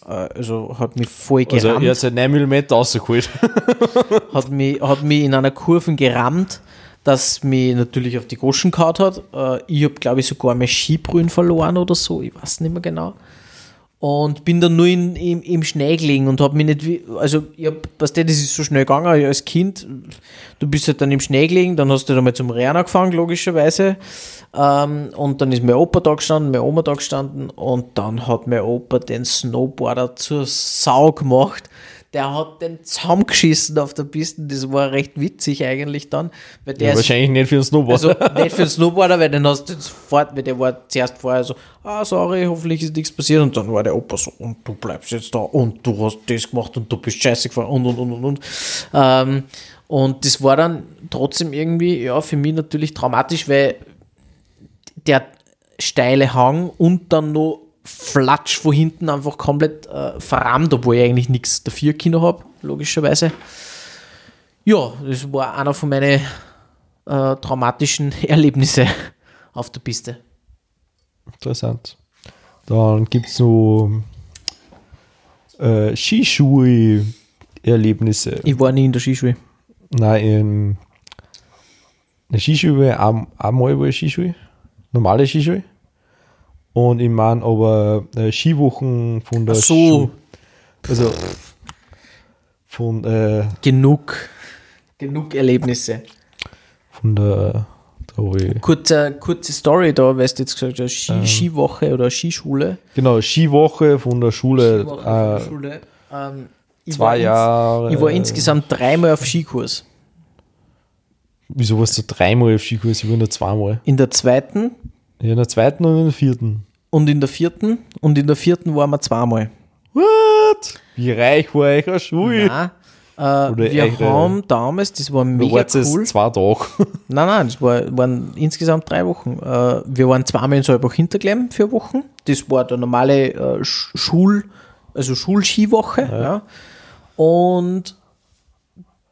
Äh, Also hat mich voll Also gerammt er hat seit 9 mm rausgeholt. <laughs> hat mich, hat mich in einer Kurve gerammt, das mich natürlich auf die Goschen gehauen hat. Äh, ich habe, glaube ich, sogar mein Skibrühen verloren oder so, ich weiß nicht mehr genau. Und bin dann nur in, im, im Schnee gelegen und habe mich nicht, also ich hab, weißt du, das ist so schnell gegangen als Kind. Du bist halt dann im Schnee gelegen, dann hast du dann mal zum Rennen angefangen, logischerweise. Ähm, und dann ist mein Opa da gestanden, meine Oma da gestanden und dann hat mein Opa den Snowboarder zur Sau gemacht. Der hat den zusammengeschissen auf der Piste. Das war recht witzig eigentlich dann. Weil der Ja, ist wahrscheinlich nicht für den Snowboard. also nicht für den Snowboarder, weil den hast du sofort, weil der war zuerst vorher so, ah, sorry, hoffentlich ist nichts passiert. Und dann war der Opa so, und du bleibst jetzt da und du hast das gemacht und du bist scheiße gefahren und und und und und. Ähm, und das war dann trotzdem irgendwie, ja, für mich natürlich traumatisch, weil der steile Hang und dann noch Flatsch von hinten einfach komplett äh, verrammt, obwohl ich eigentlich nichts dafür Kino habe, logischerweise. Ja, das war einer von meinen äh, traumatischen <laughs> Erlebnisse auf der Piste. Interessant. Dann gibt es noch äh, Skischuhe-Erlebnisse. Ich war nie in der Skischule. Nein, in der Skischule ein- einmal war ich Skischule, normale Skischule. Und ich meine aber äh, Skiwochen von der Ach so. Schu- also von, äh, Genug. Genug Erlebnisse. von der, Kurze, kurze Story da, weil du jetzt gesagt hast, Ski, Skiwoche oder Skischule. genau, Skiwoche von der Schule, Skiwoche von der äh, Schule. Ähm, ich zwei Jahre. Ich war insgesamt dreimal auf Skikurs. Wieso warst du dreimal auf Skikurs? Ich war nur zweimal. In der zweiten Ja, in der zweiten und in der vierten. und in der vierten. Und in der vierten waren wir zweimal. What? Wie reich war ich als Schule? Nein, äh, Oder wir äh, haben damals, das war Du mega warst jetzt cool. zwei Tage. <laughs> Nein, nein, das war, waren insgesamt drei Wochen. Äh, wir waren zweimal in Salbach Hinterglemm für Wochen. Das war der normale äh, Sch- Schul, also Schulskiwoche. Ja. Und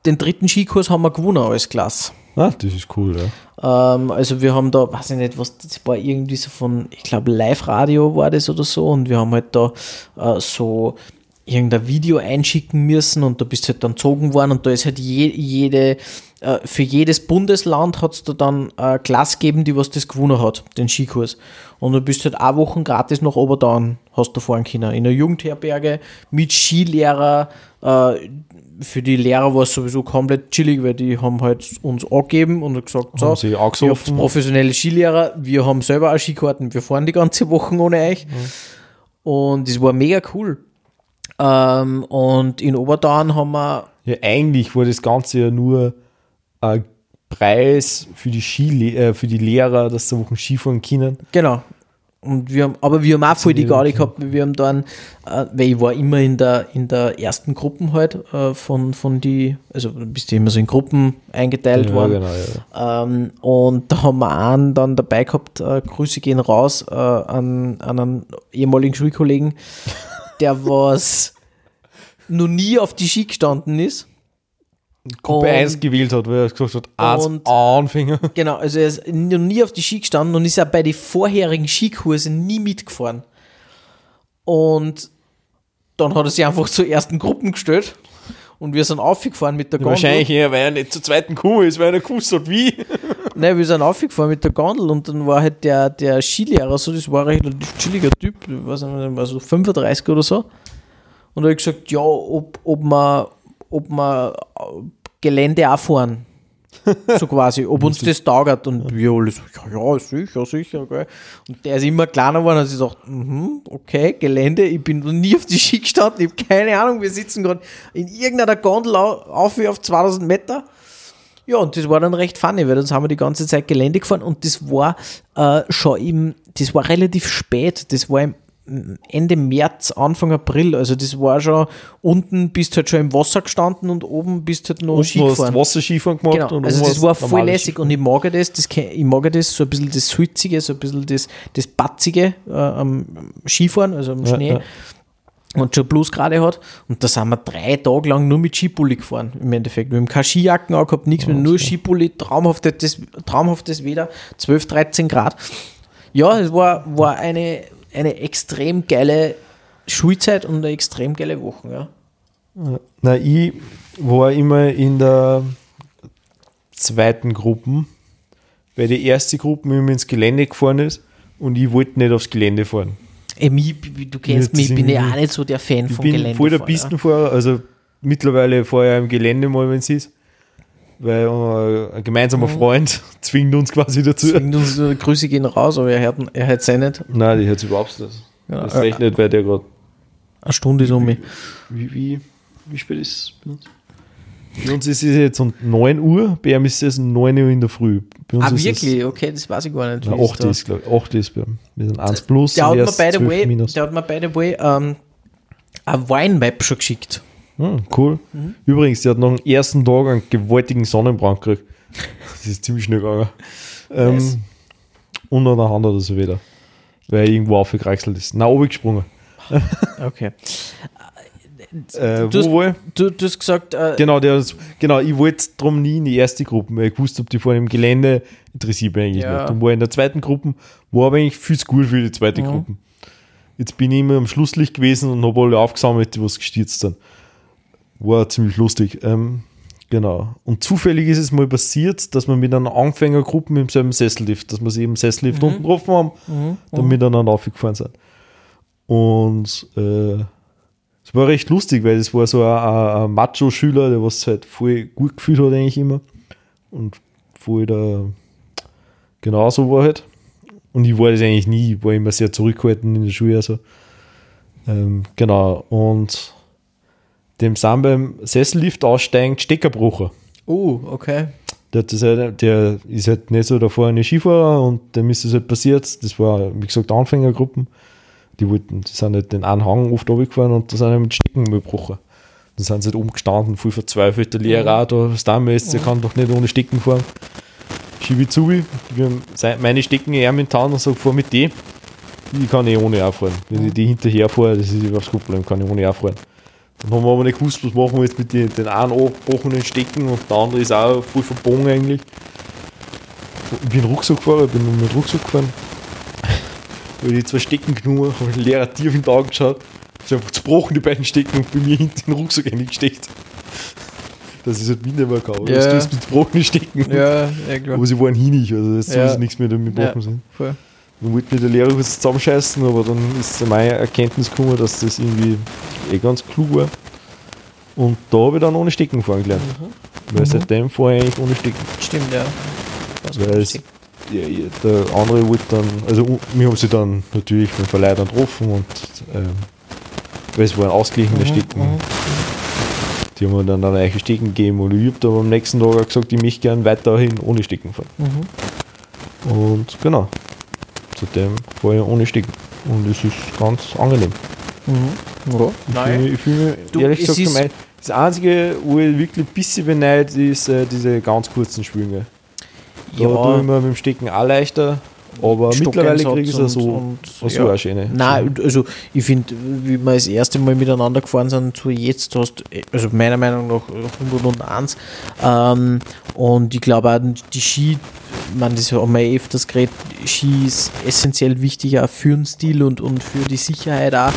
den dritten Skikurs haben wir gewonnen als Klasse. Ah, das ist cool, ja. Ähm, also wir haben da, weiß ich nicht, was, das war irgendwie so von, ich glaube Live-Radio war das oder so und wir haben halt da äh, so irgendein Video einschicken müssen und da bist du halt dann gezogen worden und da ist halt je, jede, äh, für jedes Bundesland hat es da dann eine Klasse gegeben, die was das gewonnen hat, den Skikurs. Und du bist halt eine Woche gratis nach Oberdaun, hast du fahren können, in einer Jugendherberge mit Skilehrer, äh, für die Lehrer war es sowieso komplett chillig, weil die haben halt uns angegeben und gesagt, so, Haben sie ihr habt professionelle Skilehrer, wir haben selber auch Skikarten, wir fahren die ganze Woche ohne euch. Und das war mega cool. Ähm, und in Oberdaun haben wir, Ja, eigentlich war das Ganze ja nur ein Preis für die, Skile äh, für die Lehrer, dass sie Wochen Skifahren können. genau. Und wir haben, aber wir haben auch voll die Ja, Gaudi gehabt, wir haben dann, äh, weil ich war immer in der, in der ersten Gruppen halt äh, von, von die, also bist du immer so in Gruppen eingeteilt worden. genau, ja. Ähm, und da haben wir einen dann dabei gehabt, äh, Grüße gehen raus äh, an, an einen ehemaligen Schulkollegen, der <laughs> was noch nie auf die Ski gestanden ist. Gruppe Und- 1 gewählt hat, weil er gesagt hat, als Anfänger. <laughs> Genau, also er ist noch nie auf die Ski gestanden und ist auch bei den vorherigen Skikursen nie mitgefahren. Und dann hat er sich einfach zur ersten Gruppen gestellt und wir sind aufgefahren mit der Gondel. Wahrscheinlich eher, weil er nicht zur zweiten Kuh ist, weil er gewusst hat, wie. <laughs> Nein, wir sind aufgefahren mit der Gondel und dann war halt der, der Skilehrer so, das war ein chilliger Typ, ich weiß nicht, war so 35 oder so. Und er hat gesagt, ja, ob, ob wir, ob wir Gelände auch fahren. So quasi, ob uns <laughs> das taugt. Und wir alle so, ja, ja, sicher, sicher. Gell. Und der ist immer kleiner geworden und ich dachte, mhm, okay, Gelände, ich bin noch nie auf die Ski gestanden, ich habe keine Ahnung, wir sitzen gerade in irgendeiner Gondel au- auf wie auf 2000 Meter. Ja, und das war dann recht funny, weil dann haben wir die ganze Zeit Gelände gefahren und das war äh, schon im, das war relativ spät, das war im Ende März, Anfang April, also das war schon, unten bist halt schon im Wasser gestanden und oben bist halt noch Und Ski gefahren. Wasserskifahren gemacht. Genau, also das war voll lässig und ich mag ja das, das ich mag ja das, so ein bisschen das Sulzige, so ein bisschen das, das Batzige äh, am Skifahren, also am Ja, Schnee. ja. Und schon bloß gerade hat. Und da sind wir drei Tage lang nur mit Skipulli gefahren, im Endeffekt. Wir haben keine Skijacken angehabt, nichts mehr, nur Skipulli, traumhaftes, traumhaftes Wetter, 12, 13 Grad. Ja, es war, war eine, eine extrem geile Schulzeit und eine extrem geile Woche. Ja. Na, ich war immer in der zweiten Gruppe, weil die erste Gruppe immer ins Gelände gefahren ist und ich wollte nicht aufs Gelände fahren. Ey, mich, du kennst mich, ich bin ja auch nicht so der Fan Ich von bin Gelände. voll der Pistenfahrer, also mittlerweile fahre ich im Gelände mal, wenn es ist, weil äh, ein gemeinsamer Freund <laughs> zwingt uns quasi dazu. Zwingt uns, äh, Grüße gehen raus, aber er hört, er hört es eh nicht. Nein, die hört überhaupt nicht. Ja, das äh, recht nicht, weil der gerade. Eine Stunde ist um mich. Wie, wie, wie spät ist es bei uns? Bei uns ist es jetzt um 9 Uhr, bei ihm ist es 9 Uhr in der Früh. Ah, wirklich? Okay, das weiß ich gar nicht. Es, na, wie es 8 da- ist, glaube ich. 8 ist bei ihm. Wir sind 1 plus Der hat, mir, by the 12 way, minus. der hat mir, by the way, ähm, eine Wine-Map schon geschickt. Hm, cool. Mhm. Übrigens, der hat noch am ersten Tag einen gewaltigen Sonnenbrand gekriegt. Das ist ziemlich schnell gegangen. Ähm, Nice. Und dann hat er so wieder. Weil er irgendwo aufgekraxelt ist. Na, oben gesprungen. <laughs> Okay. Äh, Du hast- wo ich? Du, du hast gesagt, äh, Genau, der, genau, ich wollte drum nie in die erste Gruppe, weil ich gewusst habe, die fahren im Gelände, interessiert mich eigentlich Ja. nicht. Dann war in der zweiten Gruppe, war aber eigentlich viel zu gut für die zweite Mhm. Gruppe. Jetzt bin ich immer am Schlusslicht gewesen und habe alle aufgesammelt, die was gestürzt sind. War ziemlich lustig. Ähm, genau. Und zufällig ist es mal passiert, dass wir mit einer Anfängergruppe im selben Sessellift, dass wir sie im Sessellift unten getroffen haben, dann miteinander aufgefahren sind. Und äh, es war recht lustig, weil es war so ein, ein, Macho-Schüler, der was halt voll gut gefühlt hat eigentlich immer. Und voll der genau so war halt. Und ich war das eigentlich nie, ich war immer sehr zurückgehalten in der Schule. Also. Ähm, genau. Und dem sind beim Sessellift aussteigend Steckerbrucher. oh, okay. Der, das halt, der ist halt nicht so der vorne Skifahrer und dem ist das halt passiert. Das war, wie gesagt, Anfängergruppen. Die wollten, die sind halt den einen Hang oft runtergefahren und da sind halt mit Stecken gebrochen. Dann sind sie halt umgestanden, voll verzweifelt. Der Lehrer auch da, was da ist, der kann doch nicht ohne Stecken fahren. Schiebe ich zu, wir haben meine Stecken eher mit Tan und sage, fahr mit die. Ich kann eh ohne auch fahren. Wenn ich die hinterher fahre, das ist überhaupt kein Problem, kann ich ohne auch fahren. Dann haben wir aber nicht gewusst, was machen wir jetzt mit den, den einen abgebrochenen Stecken und der andere ist auch voll verbogen eigentlich. Ich bin Rucksack gefahren, ich bin nur mit Rucksack gefahren. Weil die zwei Stecken genommen habe, den Lehrer tief in die Augen geschaut, ist einfach zerbrochen, die beiden Stecken und bei mir hinten in den Rucksack eingesteckt. Das ist halt gehabt. Ja. Das ist mit zerbrochenen Stecken. Ja, ja, klar. Aber sie waren hinig, also das ist Ja. sowieso nichts mehr damit Ja, gebrochen sind. voll. Dann wollte mir der Lehrer kurz zusammenscheißen, aber dann ist zu meiner Erkenntnis gekommen, dass das irgendwie eh ganz klug war. Und da habe ich dann ohne Stecken fahren gelernt. Weil seitdem fahre ich eigentlich ohne Stecken. Stimmt, ja. Was Weil es, ja, der andere wollte dann, also wir haben sie dann natürlich beim Verleih dann getroffen und ähm, weil es waren ausgeglichene Stecken. Die haben mir dann eine eigene Stecken gegeben und ich habe dann am nächsten Tag auch gesagt, ich möchte gerne weiterhin ohne Stecken fahren. Und genau, seitdem fahre ich ohne Stecken. Und es ist ganz angenehm. Mhm. Ja, Ich nein. fühle mich, ich fühle mich Du, ehrlich es gesagt, gemein. das Einzige, wo ich wirklich ein bisschen beneid, ist äh, diese ganz kurzen Schwünge. Da Ja. tue ich mir mit dem Stecken auch leichter, aber mittlerweile kriege ich es ja so, so ja. auch schöne. Nein, also ich finde, wie wir das erste Mal miteinander gefahren sind, zu jetzt hast du, also meiner Meinung nach 101. Ähm, und ich glaube auch, die Ski, man, das haben wir eh öfters geredet, Ski ist essentiell wichtig auch für den Stil und, und für die Sicherheit auch.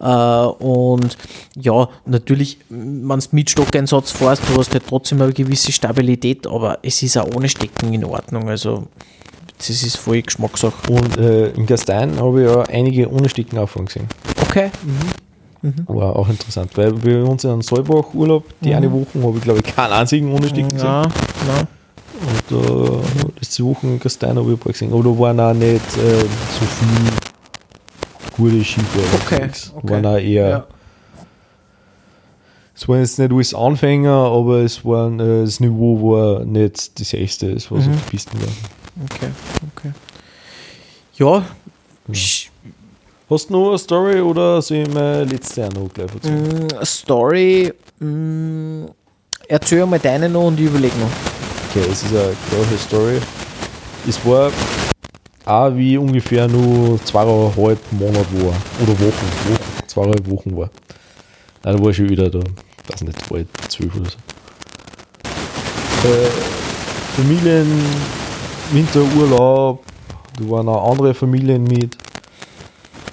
Äh, und ja, natürlich, wenn du mit Stockeinsatz fährst, du hast halt trotzdem eine gewisse Stabilität, aber es ist auch ohne Stecken in Ordnung. Also das ist voll Geschmackssache. Und äh, im Gastein habe ich ja einige ohne Stecken auffahren gesehen. Okay. War auch interessant, weil bei uns in einem Saalbach-Urlaub, die eine Woche, habe ich glaube ich keinen einzigen ohne Stecken gesehen. Ja, ja. Und äh, letzte Woche in Gastein habe ich ein paar gesehen. Aber da waren auch nicht äh, so viele gute Skifahrer. Okay, okay. Waren auch eher. Ja. Es waren jetzt nicht alles Anfänger, aber es waren, äh, das Niveau war nicht das erste, das was Mhm. die Pisten war. Okay, okay. Ja, sch- Hast du noch eine Story oder soll ich meine letzte auch noch gleich erzählen? mh, Story, mh, erzähl mal deine noch und ich überlege noch. Okay, es ist eine gleiche Story. Es war auch wie ungefähr nur zweieinhalb Monate war. Oder Wochen, Wochen zweieinhalb Wochen war. Nein, da war ich schon wieder da. Ich weiß nicht, war ich zwölf oder so. Äh, Familien, Winterurlaub, da waren auch andere Familien mit.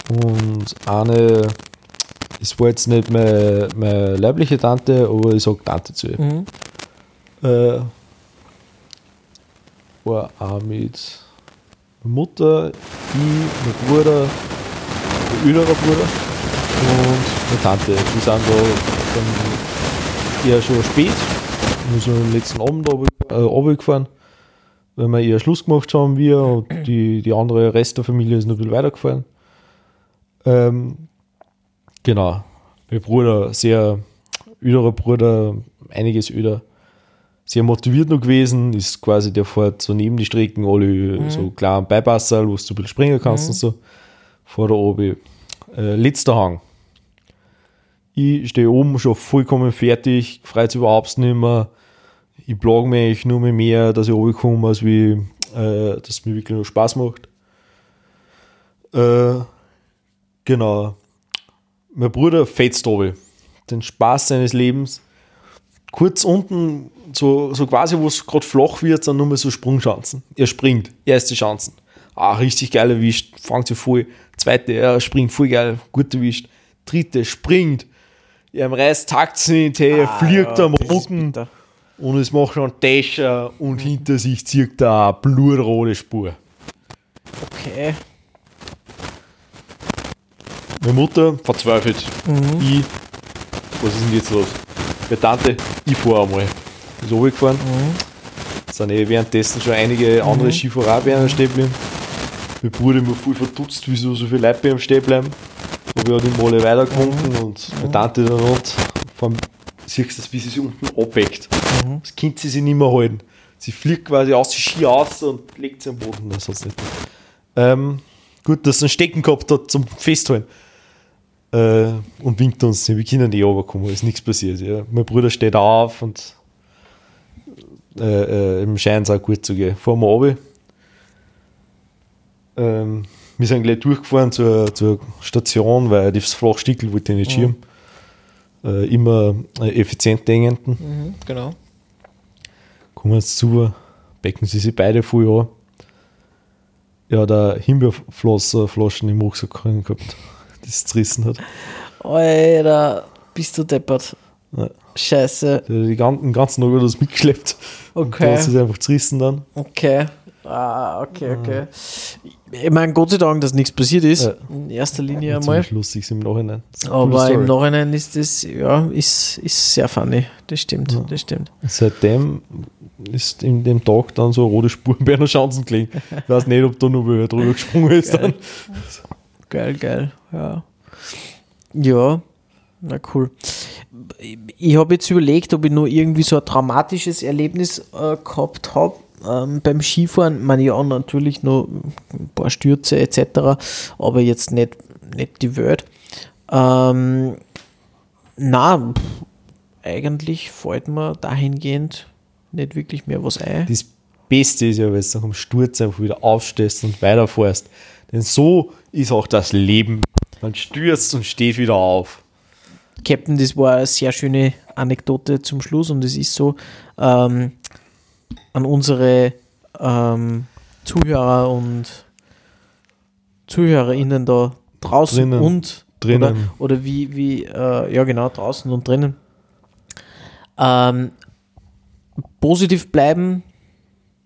Und eine, es war jetzt nicht meine, meine leibliche Tante, aber ich sag Tante zu ihr. Mhm. Äh, war auch mit meiner Mutter, ich, mein Bruder, mein älterer Bruder und meine Tante. Die sind da dann eher schon spät, nur so am letzten Abend äh, runtergefahren, weil wir eher Schluss gemacht haben wir und die, die andere Rest der Familie ist noch ein bisschen weitergefahren. Ähm, genau. Mein Bruder, sehr älterer Bruder, einiges öder sehr motiviert noch gewesen, ist quasi der fährt so neben die Strecken alle so klar am Beipasserl, wo du ein bisschen springen kannst und so. Vor der oben. Äh, letzter Hang. Ich stehe oben schon vollkommen fertig, freut sich überhaupt nicht mehr. Ich plage mich eigentlich nur mehr, dass ich runterkomme, als wie, äh, dass es mir wirklich noch Spaß macht. Äh, genau. Mein Bruder runter. Den Spaß seines Lebens kurz unten, so, so quasi, wo es gerade flach wird, sind nur mehr so Sprungchancen. Er springt, erste Chancen. Ah, richtig geil erwischt, fängt sich voll. Zweite, er springt voll geil, gut erwischt. Dritte, springt. Er reißt takt er fliegt am Ah, das ist Rücken bitter. Und es macht schon einen Täscher und hinter sich zieht er eine blutrote Spur. Okay. Meine Mutter verzweifelt. Ich, was ist denn jetzt los? Meine Tante, ich fahre einmal. Ist runtergefahren. Sind eh währenddessen schon einige andere Skifahrer auch bei stehen geblieben. Mein Bruder immer voll verdutzt, wieso so viele Leute bei ihm stehen bleiben. Habe ich auch die Male weitergewunken und meine Tante dann und siehst du das, wie sie sich unten abweckt. Das Kind sie sich nicht mehr halten. Sie fliegt quasi aus die Ski aus und legt sie am Boden. Das hat's nicht. Ähm, gut, dass sie einen Stecken gehabt hat zum Festhalten äh, und winkt uns. Wir können nicht runterkommen, ist nichts passiert. Ja. Mein Bruder steht auf und äh, äh, im Schein es auch gut zu gehen. Fahren wir runter. Ähm, wir sind gleich durchgefahren zur, zur Station, weil das Flachstickel wollte ich nicht schieben. Äh, immer äh, effizient denkenden. Mhm, genau. Kommen jetzt zu, becken sie sich beide voll an. Ja, der Himbeerflossen im Rucksack gehabt, <laughs> das zerrissen hat. Alter, bist du deppert. Ja. Scheiße. Der hat die ganzen, den ganzen Tag hat das mitgeschleppt. Und Okay. da ist es einfach zerrissen dann. Okay. Ah, okay, okay. Ich meine, Gott sei Dank, dass nichts passiert ist. Ja. In erster Linie einmal. Ziemlich lustig im Nachhinein. Aber im Nachhinein ist das, ja, ist, ist sehr funny. Das stimmt, das stimmt. Seitdem ist in dem Tag dann so eine rote Spur bei einer Chancen gelegen. Ich weiß nicht, ob da noch wer drüber gesprungen ist dann. Geil, geil, ja. Ja, na cool. Ich habe jetzt überlegt, ob ich nur irgendwie so ein traumatisches Erlebnis äh, gehabt habe ähm, beim Skifahren. Ich meine, ja, natürlich noch ein paar Stürze etc., aber jetzt nicht, nicht die Welt. Ähm, na, eigentlich fällt mir dahingehend nicht wirklich mehr was ein. Das Beste ist ja, wenn du nach dem Sturz einfach wieder aufstehst und weiterfährst. Denn so ist auch das Leben. Man stürzt und steht wieder auf. Captain, das war eine sehr schöne Anekdote zum Schluss und es ist so, ähm, an unsere ähm, Zuhörer und ZuhörerInnen da draußen Drinnen. und Drinnen. Oder, oder wie, wie äh, ja genau, draußen und drinnen. Ähm, positiv bleiben,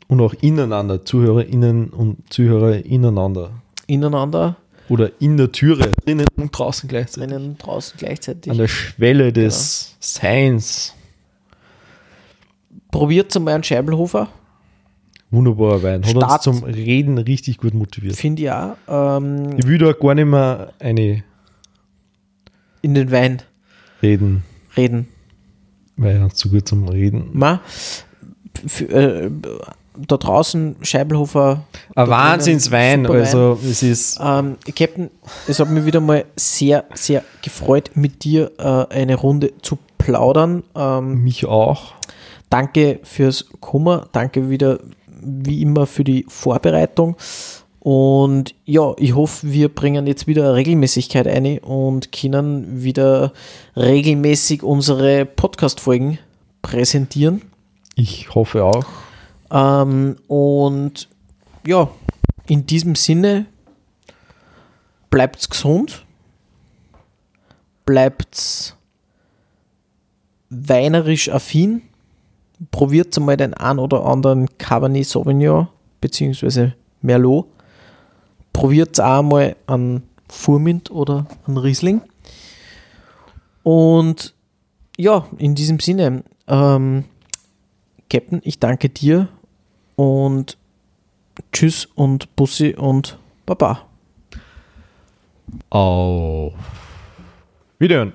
Und auch ineinander, ZuhörerInnen und Zuhörer ineinander. ineinander, Oder in der Türe, drinnen und draußen gleichzeitig. drinnen und draußen gleichzeitig. An der Schwelle des Seins. Probiert einmal einen Scheibelhofer, Wunderbarer Wein. Hat Start. uns zum Reden richtig gut motiviert. finde ich auch. Ähm, Ich will da gar nicht mehr eine in den Wein reden, reden. weil er zu gut zum Reden. Ma, äh, da draußen Scheibelhofer. Ein Wahnsinnswein, also es ist Ähm, Captain, es hat mich wieder mal sehr, sehr gefreut, mit dir äh, eine Runde zu plaudern. Ähm, mich auch. Danke fürs Kummer, danke wieder wie immer für die Vorbereitung. Und ja, ich hoffe, wir bringen jetzt wieder Regelmäßigkeit ein und können wieder regelmäßig unsere Podcast-Folgen präsentieren. Ich hoffe auch. Ähm, und ja, in diesem Sinne, bleibt's gesund, bleibt's weinerisch affin, probiert einmal den ein oder anderen Cabernet Sauvignon beziehungsweise Merlot, probiert auch mal an Furmint oder an Riesling. Und ja, in diesem Sinne, ähm, Captain, ich danke dir und tschüss und Bussi und Baba. Auf Wiederhören.